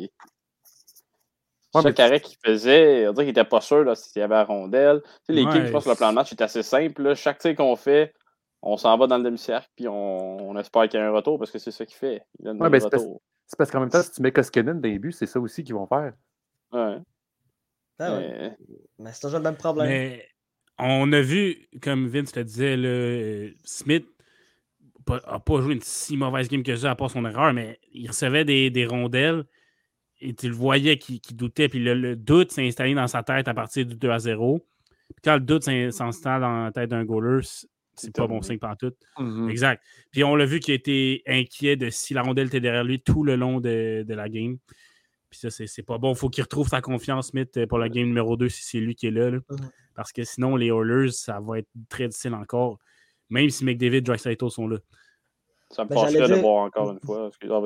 Ouais, carré qu'il faisait, on dirait qu'il était pas sûr s'il y avait la rondelle. Tu sais, l'équipe, je pense que le plan de match est assez simple. Là. Chaque tir qu'on fait, on s'en va dans le demi-cercle, puis on, on espère qu'il y ait un retour parce que c'est ça qu'il fait. Il donne ouais, ben, c'est parce, parce qu'en même temps, si tu mets Koskinen dans les buts, c'est ça aussi qu'ils vont faire. Ouais. Ah, ouais. Mais, mais c'est toujours le même problème. Mais on a vu, comme Vince le disait, le Smith n'a pas joué une si mauvaise game que ça à part son erreur, mais il recevait des, rondelles et tu le voyais qu'il doutait. Puis le, doute s'est installé dans sa tête à partir du 2 à 0. Puis quand le doute s'installe dans la tête d'un goaler, c'est pas bon signe tout. Mm-hmm. Exact. Puis on l'a vu qu'il était inquiet de si la rondelle était derrière lui tout le long de, la game. Puis ça, c'est pas bon. Il faut qu'il retrouve sa confiance, Smith, pour la game numéro 2 si c'est lui qui est là. là. Parce que sinon, les Oilers, ça va être très difficile encore. même si McDavid et Dreisaitl sont là. Ça me fâcherait de voir encore une fois. Ah,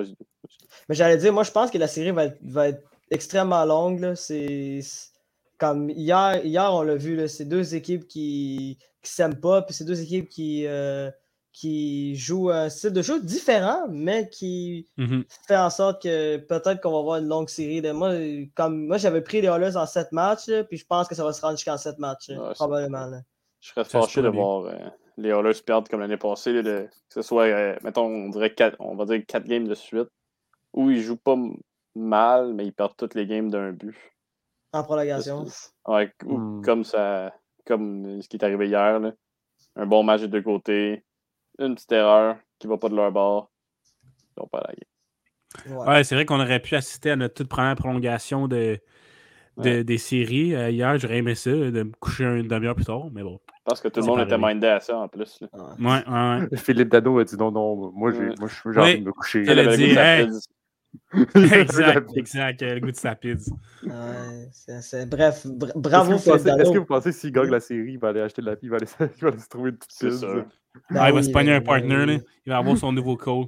mais j'allais dire, moi, je pense que la série va être, va être extrêmement longue. C'est comme hier, hier on l'a vu, c'est deux équipes qui ne s'aiment pas, puis c'est deux équipes qui, euh, qui jouent un style de jeu différent, mais qui mm-hmm. fait en sorte que peut-être qu'on va avoir une longue série. De, moi, comme, moi j'avais pris les Oilers en sept matchs, puis je pense que ça va se rendre jusqu'en sept matchs, probablement. Je serais fâché de voir euh, les Oilers perdre comme l'année passée, que ce soit, euh, mettons, on, dirait quatre, on va dire quatre games de suite, où ils jouent pas mal, mais ils perdent toutes les games d'un but. En prolongation. Ouais, hmm. comme ça, comme ce qui est arrivé hier. Là. Un bon match de deux côtés, une petite erreur qui va pas de leur bord. Ils vont pas la game. Ouais, c'est vrai qu'on aurait pu assister à notre toute première prolongation de, des séries. Euh, hier, j'aurais aimé ça, de me coucher une demi-heure plus tard, mais bon. Parce que tout le monde était mindé à ça en plus. Là. Ouais, ouais, ouais. Philippe Dano a dit non, non, moi j'ai envie de me coucher. Elle a dit, hey, exact, exact, le goût de sa pizza. Ouais, bref, bravo Philippe Dano. Est-ce que vous pensez que s'il gagne la série, il va aller acheter de la pizza, il va aller, il va aller se trouver une petite pizza? Ah, il va se pogner un partner, là. il va avoir son nouveau code.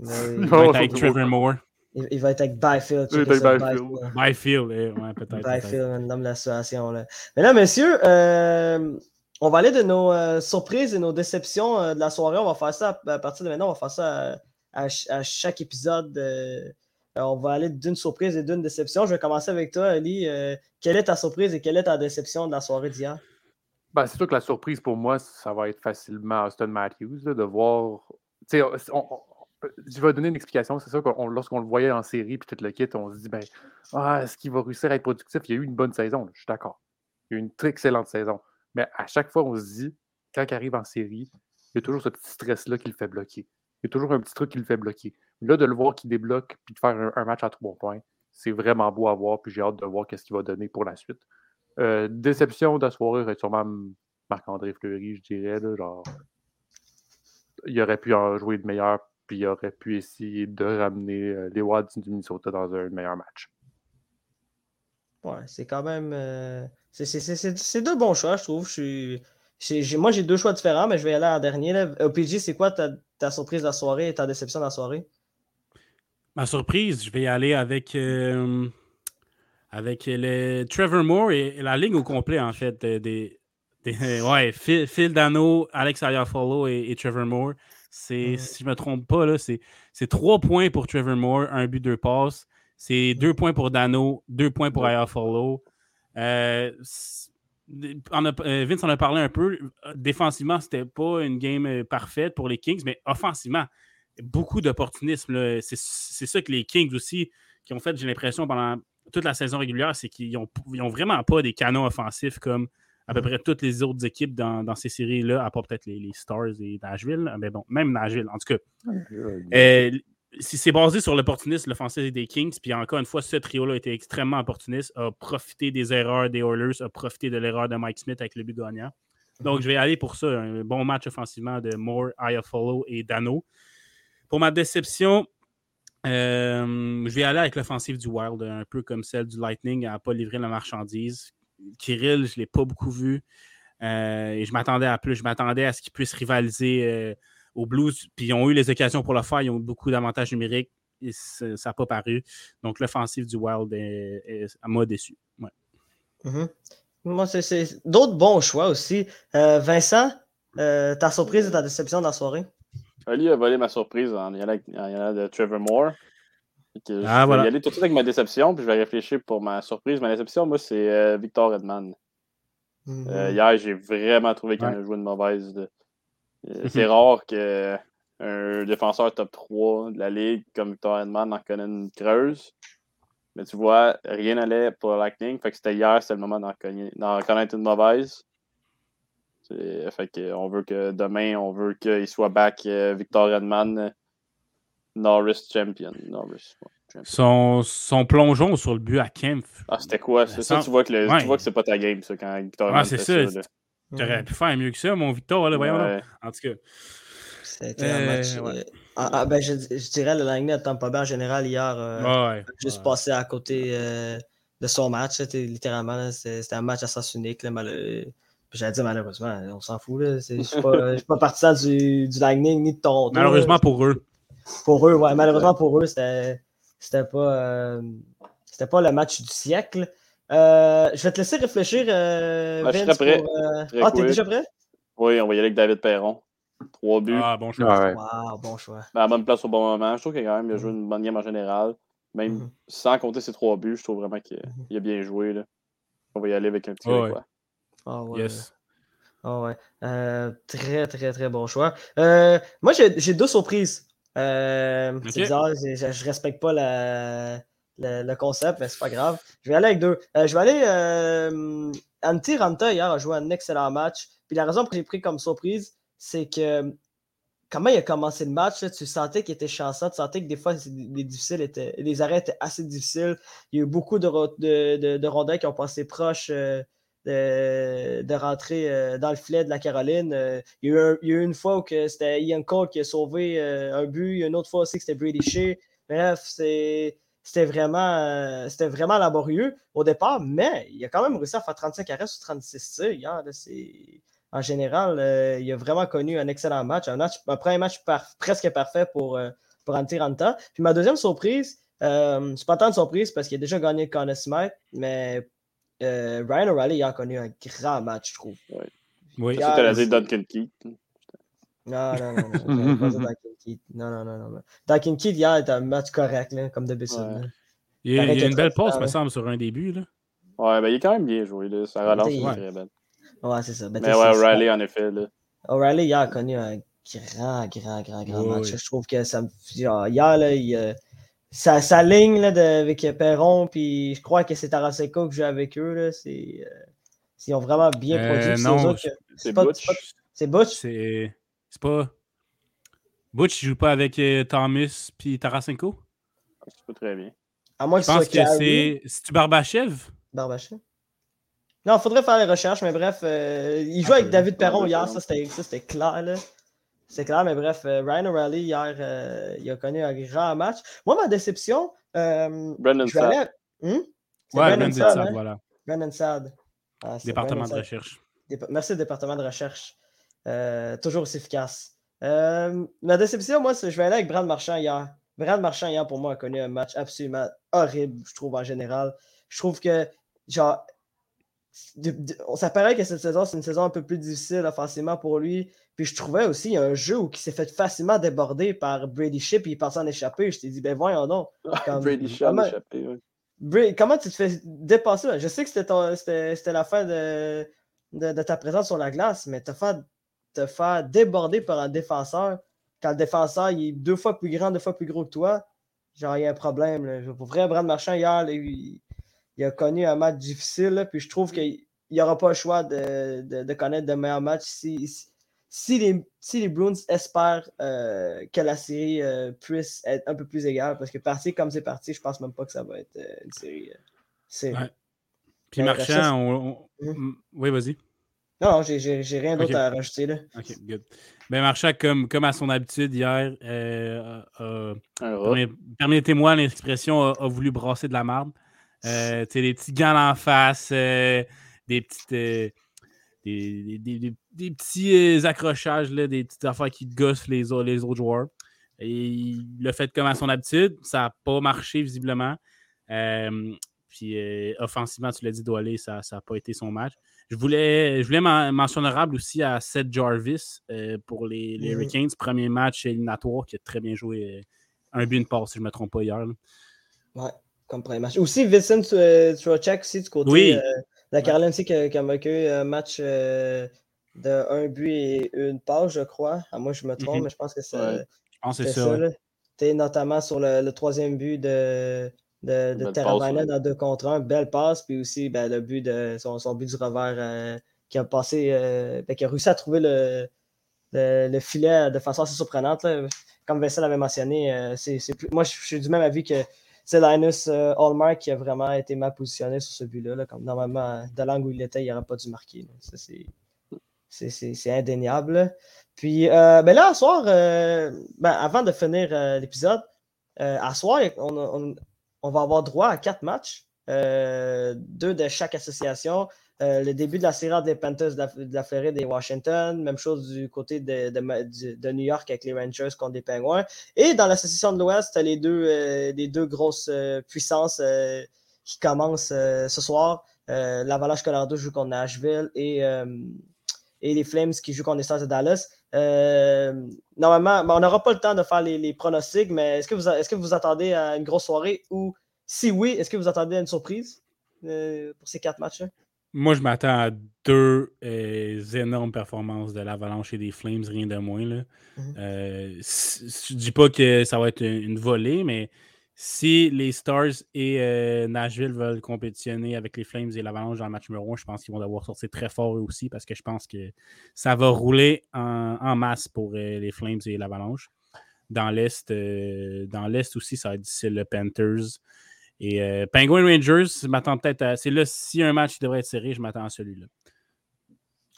Il va être avec Trevor Moore. Il, va être avec Byfield. Il va être avec Byfield. Byfield, ouais, peut-être. Byfield, un homme de la situation. Là. Mais là, messieurs, euh, on va aller de nos euh, surprises et nos déceptions euh, de la soirée. On va faire ça à, partir de maintenant. On va faire ça à, chaque épisode. on va aller d'une surprise et d'une déception. Je vais commencer avec toi, Ali. quelle est ta surprise et quelle est ta déception de la soirée d'hier? Ben, c'est sûr que la surprise pour moi, ça va être facilement Austin Matthews, de voir. Tu sais, on, je vais donner une explication. C'est ça que lorsqu'on le voyait en série puis tout le kit, on se dit ben, ah, est-ce qu'il va réussir à être productif? Il y a eu une bonne saison, je suis d'accord. Il y a eu une très excellente saison. Mais à chaque fois, on se dit, quand il arrive en série, il y a toujours ce petit stress-là qui le fait bloquer. Il y a toujours un petit truc qui le fait bloquer. Là, de le voir qui débloque puis de faire un, match à trois points, c'est vraiment beau à voir. Puis j'ai hâte de voir qu'est-ce qu'il va donner pour la suite. Euh, déception de la soirée, sûrement Marc-André Fleury, je dirais. genre, il aurait pu en jouer de meilleur puis il aurait pu essayer de ramener euh, les Wads du Minnesota dans un meilleur match. Ouais, c'est quand même. Euh, c'est deux bons choix, je trouve. Je suis, moi, j'ai deux choix différents, mais je vais aller en dernier. Là. OPG, c'est quoi ta, surprise de la soirée et ta déception de la soirée? Ma surprise, je vais y aller avec, euh, avec le Trevor Moore et, la ligne au complet, en fait. Des, ouais, Phil, Dano, Alex Ayafolo et, et Trevor Moore. C'est, si je ne me trompe pas, c'est trois points pour Trevor Moore, un but, deux passes. C'est deux points pour Dano, deux points pour Aya Follow. Euh, Vince en a parlé un peu. Défensivement, c'était pas une game euh, parfaite pour les Kings, mais offensivement, beaucoup d'opportunisme. C'est, ça que les Kings aussi, qui ont fait, j'ai l'impression, pendant toute la saison régulière, c'est qu'ils n'ont ont vraiment pas des canons offensifs comme à peu près toutes les autres équipes dans, ces séries-là, à part peut-être les, Stars et Nashville. Mais bon, même Nashville, en tout cas. Euh, c'est basé sur l'opportunisme, l'offensive des Kings. Puis encore une fois, ce trio-là a été extrêmement opportuniste, a profité des erreurs des Oilers, a profité de l'erreur de Mike Smith avec le but gagnant. Donc, je vais aller pour ça. Un bon match offensivement de Moore, Follow et Dano. Pour ma déception, euh, je vais aller avec l'offensive du Wild, un peu comme celle du Lightning, à ne pas livrer la marchandise. Kirill, je ne l'ai pas beaucoup vu. Euh, et je m'attendais à plus. Je m'attendais à ce qu'ils puissent rivaliser euh, au Blues. Puis ils ont eu les occasions pour le faire. Ils ont eu beaucoup d'avantages numériques. Et ça n'a pas paru. Donc l'offensive du Wild m'a déçu. Mm-hmm. Moi, c'est d'autres bons choix aussi. Euh, Vincent, ta surprise et ta déception dans la soirée? Ali a volé ma surprise en y allant de Trevor Moore. Ah, je vais y aller tout de suite avec ma déception, puis je vais réfléchir pour ma surprise. Ma déception, moi, c'est euh, Victor Edman. Euh, mm-hmm. hier, j'ai vraiment trouvé qu'il a joué une mauvaise. Euh, c'est rare qu'un défenseur top 3 de la ligue comme Victor Edman en connaisse une creuse. Mais tu vois, rien n'allait pour le Lightning. Fait que c'était hier, c'est le moment d'en connaître une mauvaise. Fait que on veut que demain, on veut qu'il soit back Victor Edman Norris champion. Norris, Son, son, plongeon sur le but à Kempf. Ah, c'était quoi? C'est ça, tu vois que, le, tu vois que c'est pas ta game, ça, quand Victor Ah, c'est ça. ça J'aurais pu faire mieux que ça, mon Victor. Là, voyons, En tout cas. C'était un match. Euh, ouais. ah, ah, ben, je, je, dirais le Lightning de Tampa Bay en général hier. Euh, juste passé à côté euh, de son match. Littéralement, c'était un match à sens unique. Là, J'allais dire malheureusement, on s'en fout. Je ne suis pas, pas partisan du, du Lightning ni de Toronto. Malheureusement pour eux. Pour eux, ouais. Malheureusement pour eux, c'était pas, euh, c'était pas le match du siècle. Euh, je vais te laisser réfléchir. Euh, ben, je suis prêt. Ah, t'es déjà prêt? Oui, on va y aller avec David Perron. Trois buts. Ah, bon choix. Wow, bon choix. Ben, à la bonne place au bon moment. Je trouve qu'il a quand même joué une bonne game en général. Même mm-hmm. sans compter ses trois buts, je trouve vraiment qu'il a, mm-hmm. bien joué. Là. On va y aller avec un petit oh, quoi. Ah ouais. Yes. Ah ouais. Euh, très, très, très bon choix. Euh, moi, j'ai deux surprises. Euh, c'est bizarre, je, je, respecte pas la, le concept, mais c'est pas grave. Je vais aller avec deux. je vais aller. Antti Ranta, hier, a joué un excellent match. Puis la raison pour que j'ai pris comme surprise, c'est que comment il a commencé le match, tu sentais qu'il était chanceux, tu sentais que des fois, les, difficiles étaient, les arrêts étaient assez difficiles. Il y a eu beaucoup de, de, de, rondins qui ont passé proche de, rentrer euh, dans le filet de la Caroline. Euh, il, y a eu, une fois où c'était Ian Cole qui a sauvé euh, un but, il y a une autre fois aussi que c'était Brady Shea. Bref, c'était vraiment, c'était vraiment laborieux au départ, mais il a quand même réussi à faire 35 arrêts sur 36 tirs en général, il a vraiment connu un excellent match. Un, match, premier match presque parfait pour, pour Antti Ranta. Puis ma deuxième surprise, c'est pas tant de surprise parce qu'il a déjà gagné le Conn Smith, mais euh, Ryan O'Reilly a connu un grand match, je trouve. Oui. oui. C'était la Duncan Keith. Non, non, non, non. pas Duncan Keith. Non, non, non, non. Duncan Keith, hier, était un match correct, là, comme d'habitude. Ouais. Il y a, il y a une belle pause, me semble, sur un début. Là. Ouais, ben, il est quand même bien joué. Là. Ça relance ouais. très bien. Ouais, c'est ça. Ben, mais ouais, O'Reilly, en effet. Là. O'Reilly, hier, a connu un grand, grand, grand, grand match. Je trouve que ça me. Genre, hier, là, il sa, sa ligne là, de, avec Perron, puis je crois que c'est Taraseco que joue avec eux. Là, c'est, euh, ils ont vraiment bien euh, produit. non, c'est Butch. C'est Butch. C'est, pas. Butch, il joue pas avec euh, Thomas puis Tarasenko? C'est pas très bien. À moi, je pense que c'est. C'est-tu Barbachev? Barbachev? Non, il faudrait faire les recherches, mais bref, euh, il joue ah, avec David Perron hier, ça c'était clair. Là. C'est clair, mais bref, euh, Ryan O'Reilly, hier, euh, il a connu un grand match. Moi, ma déception. Euh, Brandon Saad. Hmm? Ouais, Brandon Saad, hein? voilà. Brandon Saad. Ah, département de recherche. Merci, département de recherche. Toujours aussi efficace. ma déception, moi, je vais aller avec Brad Marchand hier. Brad Marchand, hier, pour moi, a connu un match absolument horrible, je trouve, en général. Je trouve que, genre, on s'apparaît que cette saison, c'est une saison un peu plus difficile offensivement pour lui. Puis je trouvais aussi il y a un jeu où il s'est fait facilement déborder par Brady Ship et il pensait en échapper. Je t'ai dit, ben voyons donc. Brady Ship comment... échappé, comment tu te fais dépasser? Je sais que c'était la fin de, de, ta présence sur la glace, mais te faire, te faire déborder par un défenseur, quand le défenseur il est deux fois plus grand, deux fois plus gros que toi, genre il y a un problème. Pour vrai, Brad Marchand, hier, il, il, a connu un match difficile, puis je trouve qu'il n'y aura pas le choix de, de, connaître de meilleurs matchs si, si les, si les Bruins espèrent euh, que la série euh, puisse être un peu plus égale, parce que parti comme c'est parti, je pense même pas que ça va être euh, une série. Puis Marchand, on, hum. oui, vas-y. Non, j'ai rien d'autre à rajouter là. OK, good. Ben Marchand, comme, comme à son habitude hier, permettez-moi l'expression, a, voulu brasser de la marde. Euh, des petits gants en face, des petites des, petits euh, accrochages, là, des petites affaires qui gossent les, les autres joueurs. Et il l'a fait comme à son habitude. Ça n'a pas marché visiblement. Euh, puis euh, offensivement, tu l'as dit, Doualé, ça n'a pas été son match. Je voulais, je voulais honorable aussi à Seth Jarvis pour les, les mm-hmm. Hurricanes. Premier match éliminatoire qui a très bien joué. un but, une passe, si je ne me trompe pas hier. Ouais, comme premier match. Aussi, Vincent Trocheck aussi du côté. Oui. La Caroline aussi qui a, marqué un match euh, de un but et une passe, je crois. À moi, je me trompe, mhm. mais je pense que c'est c'est ça. ça notamment sur le, troisième but de, de, de Terravana dans deux contre un. Belle passe, puis aussi ben, le but de son, son but du revers euh, qui a passé, euh, ben, qui a réussi à trouver le, le, filet de façon assez surprenante. Comme Vincent l'avait mentionné, c'est, moi je suis du même avis que c'est Linus euh, Hallmark qui a vraiment été mal positionné sur ce but-là. comme normalement, de l'angle où il était, il n'aurait pas dû marquer. C'est indéniable. Puis euh, ben là, à soir, euh, ben, avant de finir l'épisode, à soir, on, va avoir droit à quatre matchs. deux de chaque association. le début de la série des Panthers de la, Floride et Washington. Même chose du côté de, de, New York avec les Rangers contre les Penguins. Et dans l'association de l'Ouest, les deux, les deux grosses puissances qui commencent ce soir. L'Avalanche Colorado joue contre Nashville et et les Flames qui jouent contre les Stars de Dallas. Euh, normalement, ben, on n'aura pas le temps de faire les, pronostics, mais est-ce que, vous, est que vous attendez à une grosse soirée ou si oui, est-ce que vous attendez à une surprise euh, pour ces quatre matchs-là? Moi, je m'attends à deux euh, énormes performances de l'Avalanche et des Flames, rien de moins. Là. Mm-hmm. je ne dis pas que ça va être une volée, mais si les Stars et euh, Nashville veulent compétitionner avec les Flames et l'Avalanche dans le match numéro 1, je pense qu'ils vont devoir sortir très fort eux aussi parce que je pense que ça va rouler en, masse pour euh, les Flames et l'Avalanche. Dans l'Est, euh, dans l'Est aussi, ça va être difficile, le Panthers. Et Penguin Rangers, je m'attends peut-être à. C'est là, si un match devrait être serré, je m'attends à celui-là.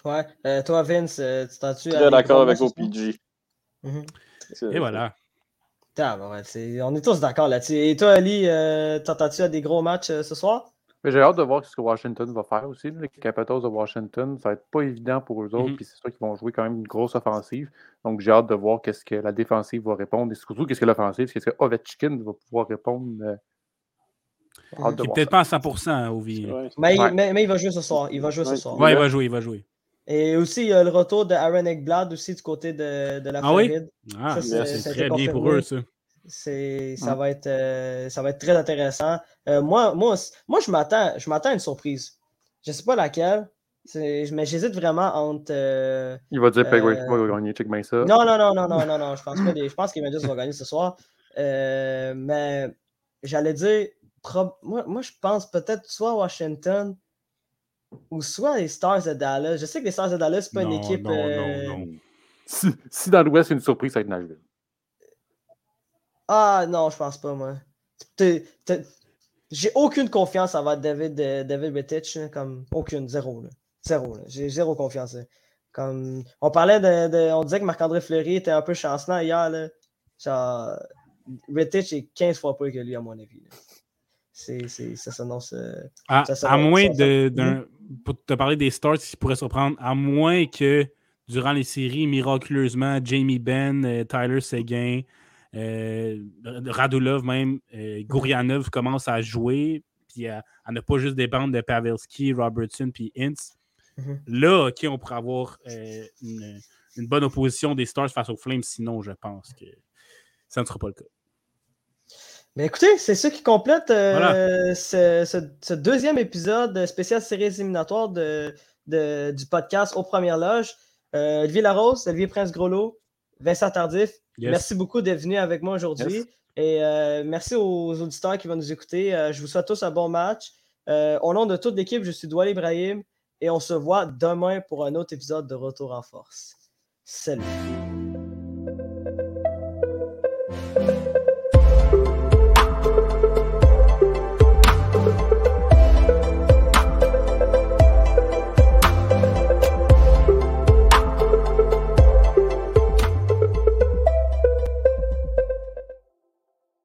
Ouais. toi, Vince, tu t'en-tu. d'accord avec OPG. Mhm. Et voilà on est tous d'accord là-dessus. Et toi, Ali, euh, t'entends-tu à des gros matchs euh, ce soir? J'ai hâte de voir ce que Washington va faire aussi. Les Capitals de Washington, ça va être pas évident pour eux autres. Mm-hmm. Puis c'est sûr qu'ils vont jouer quand même une grosse offensive. Donc j'ai hâte de voir qu'est-ce que la défensive va répondre. Et surtout, qu'est-ce que l'offensive, qu'est-ce que Ovechkin va pouvoir répondre. Euh, peut-être pas à 100% hein, Ovi. Mais, mais, il va jouer ce soir. Il va jouer ce soir. Ouais, il va jouer, il va jouer. Et aussi, il y a le retour de Aaron Eckblad aussi du côté de, de la ah Floride. Oui? Ah, c'est très bien pour eux, ça. ça, va être, euh, ça va être très intéressant. Euh, moi, moi, moi, je m'attends, je m'attends à une surprise. Je ne sais pas laquelle, mais j'hésite vraiment entre. Euh, il va dire Penguin va gagner, check bien ça. Non, non, non, non, non, non, non. Je pense pas. je pense qu'Emmanuel va gagner ce soir. mais j'allais dire, moi, moi, je pense peut-être soit Washington ou soit les Stars de Dallas. Je sais que les Stars de Dallas, c'est pas une équipe. Non, non, non. Si, si dans l'Ouest, c'est une surprise, ça va être Nashville. Ah non, je pense pas, moi. J'ai aucune confiance envers David, euh, David Bettich, comme aucune, zéro. Zéro. J'ai zéro confiance. Comme, on parlait de, On disait que Marc-André Fleury était un peu chancelant hier. Là. Genre, est 15 fois plus que lui, à mon avis. C'est, ça s'annonce. À, à moins de. Pour te parler des Stars, qui pourrait surprendre, à moins que durant les séries, miraculeusement, Jamie Benn, euh, Tyler Seguin, euh, Radulov, même, euh, Gourianov commence à jouer, puis à, ne pas juste dépendre de Pavelski, Robertson, puis Ince. Mhm. Là, OK, on pourrait avoir euh, une, bonne opposition des Stars face aux Flames. Sinon, je pense que ça ne sera pas le cas. Mais écoutez, c'est ça qui complète ce, deuxième épisode spécial série éliminatoire de, du podcast aux premières loges. Olivier Larose, Olivier Prince-Groslo, Vincent Tardif, merci beaucoup d'être venu avec moi aujourd'hui. Et euh, merci aux auditeurs qui vont nous écouter. Euh, je vous souhaite tous un bon match. Euh, au nom de toute l'équipe, je suis Doual Ibrahim et on se voit demain pour un autre épisode de Retour en force. Salut.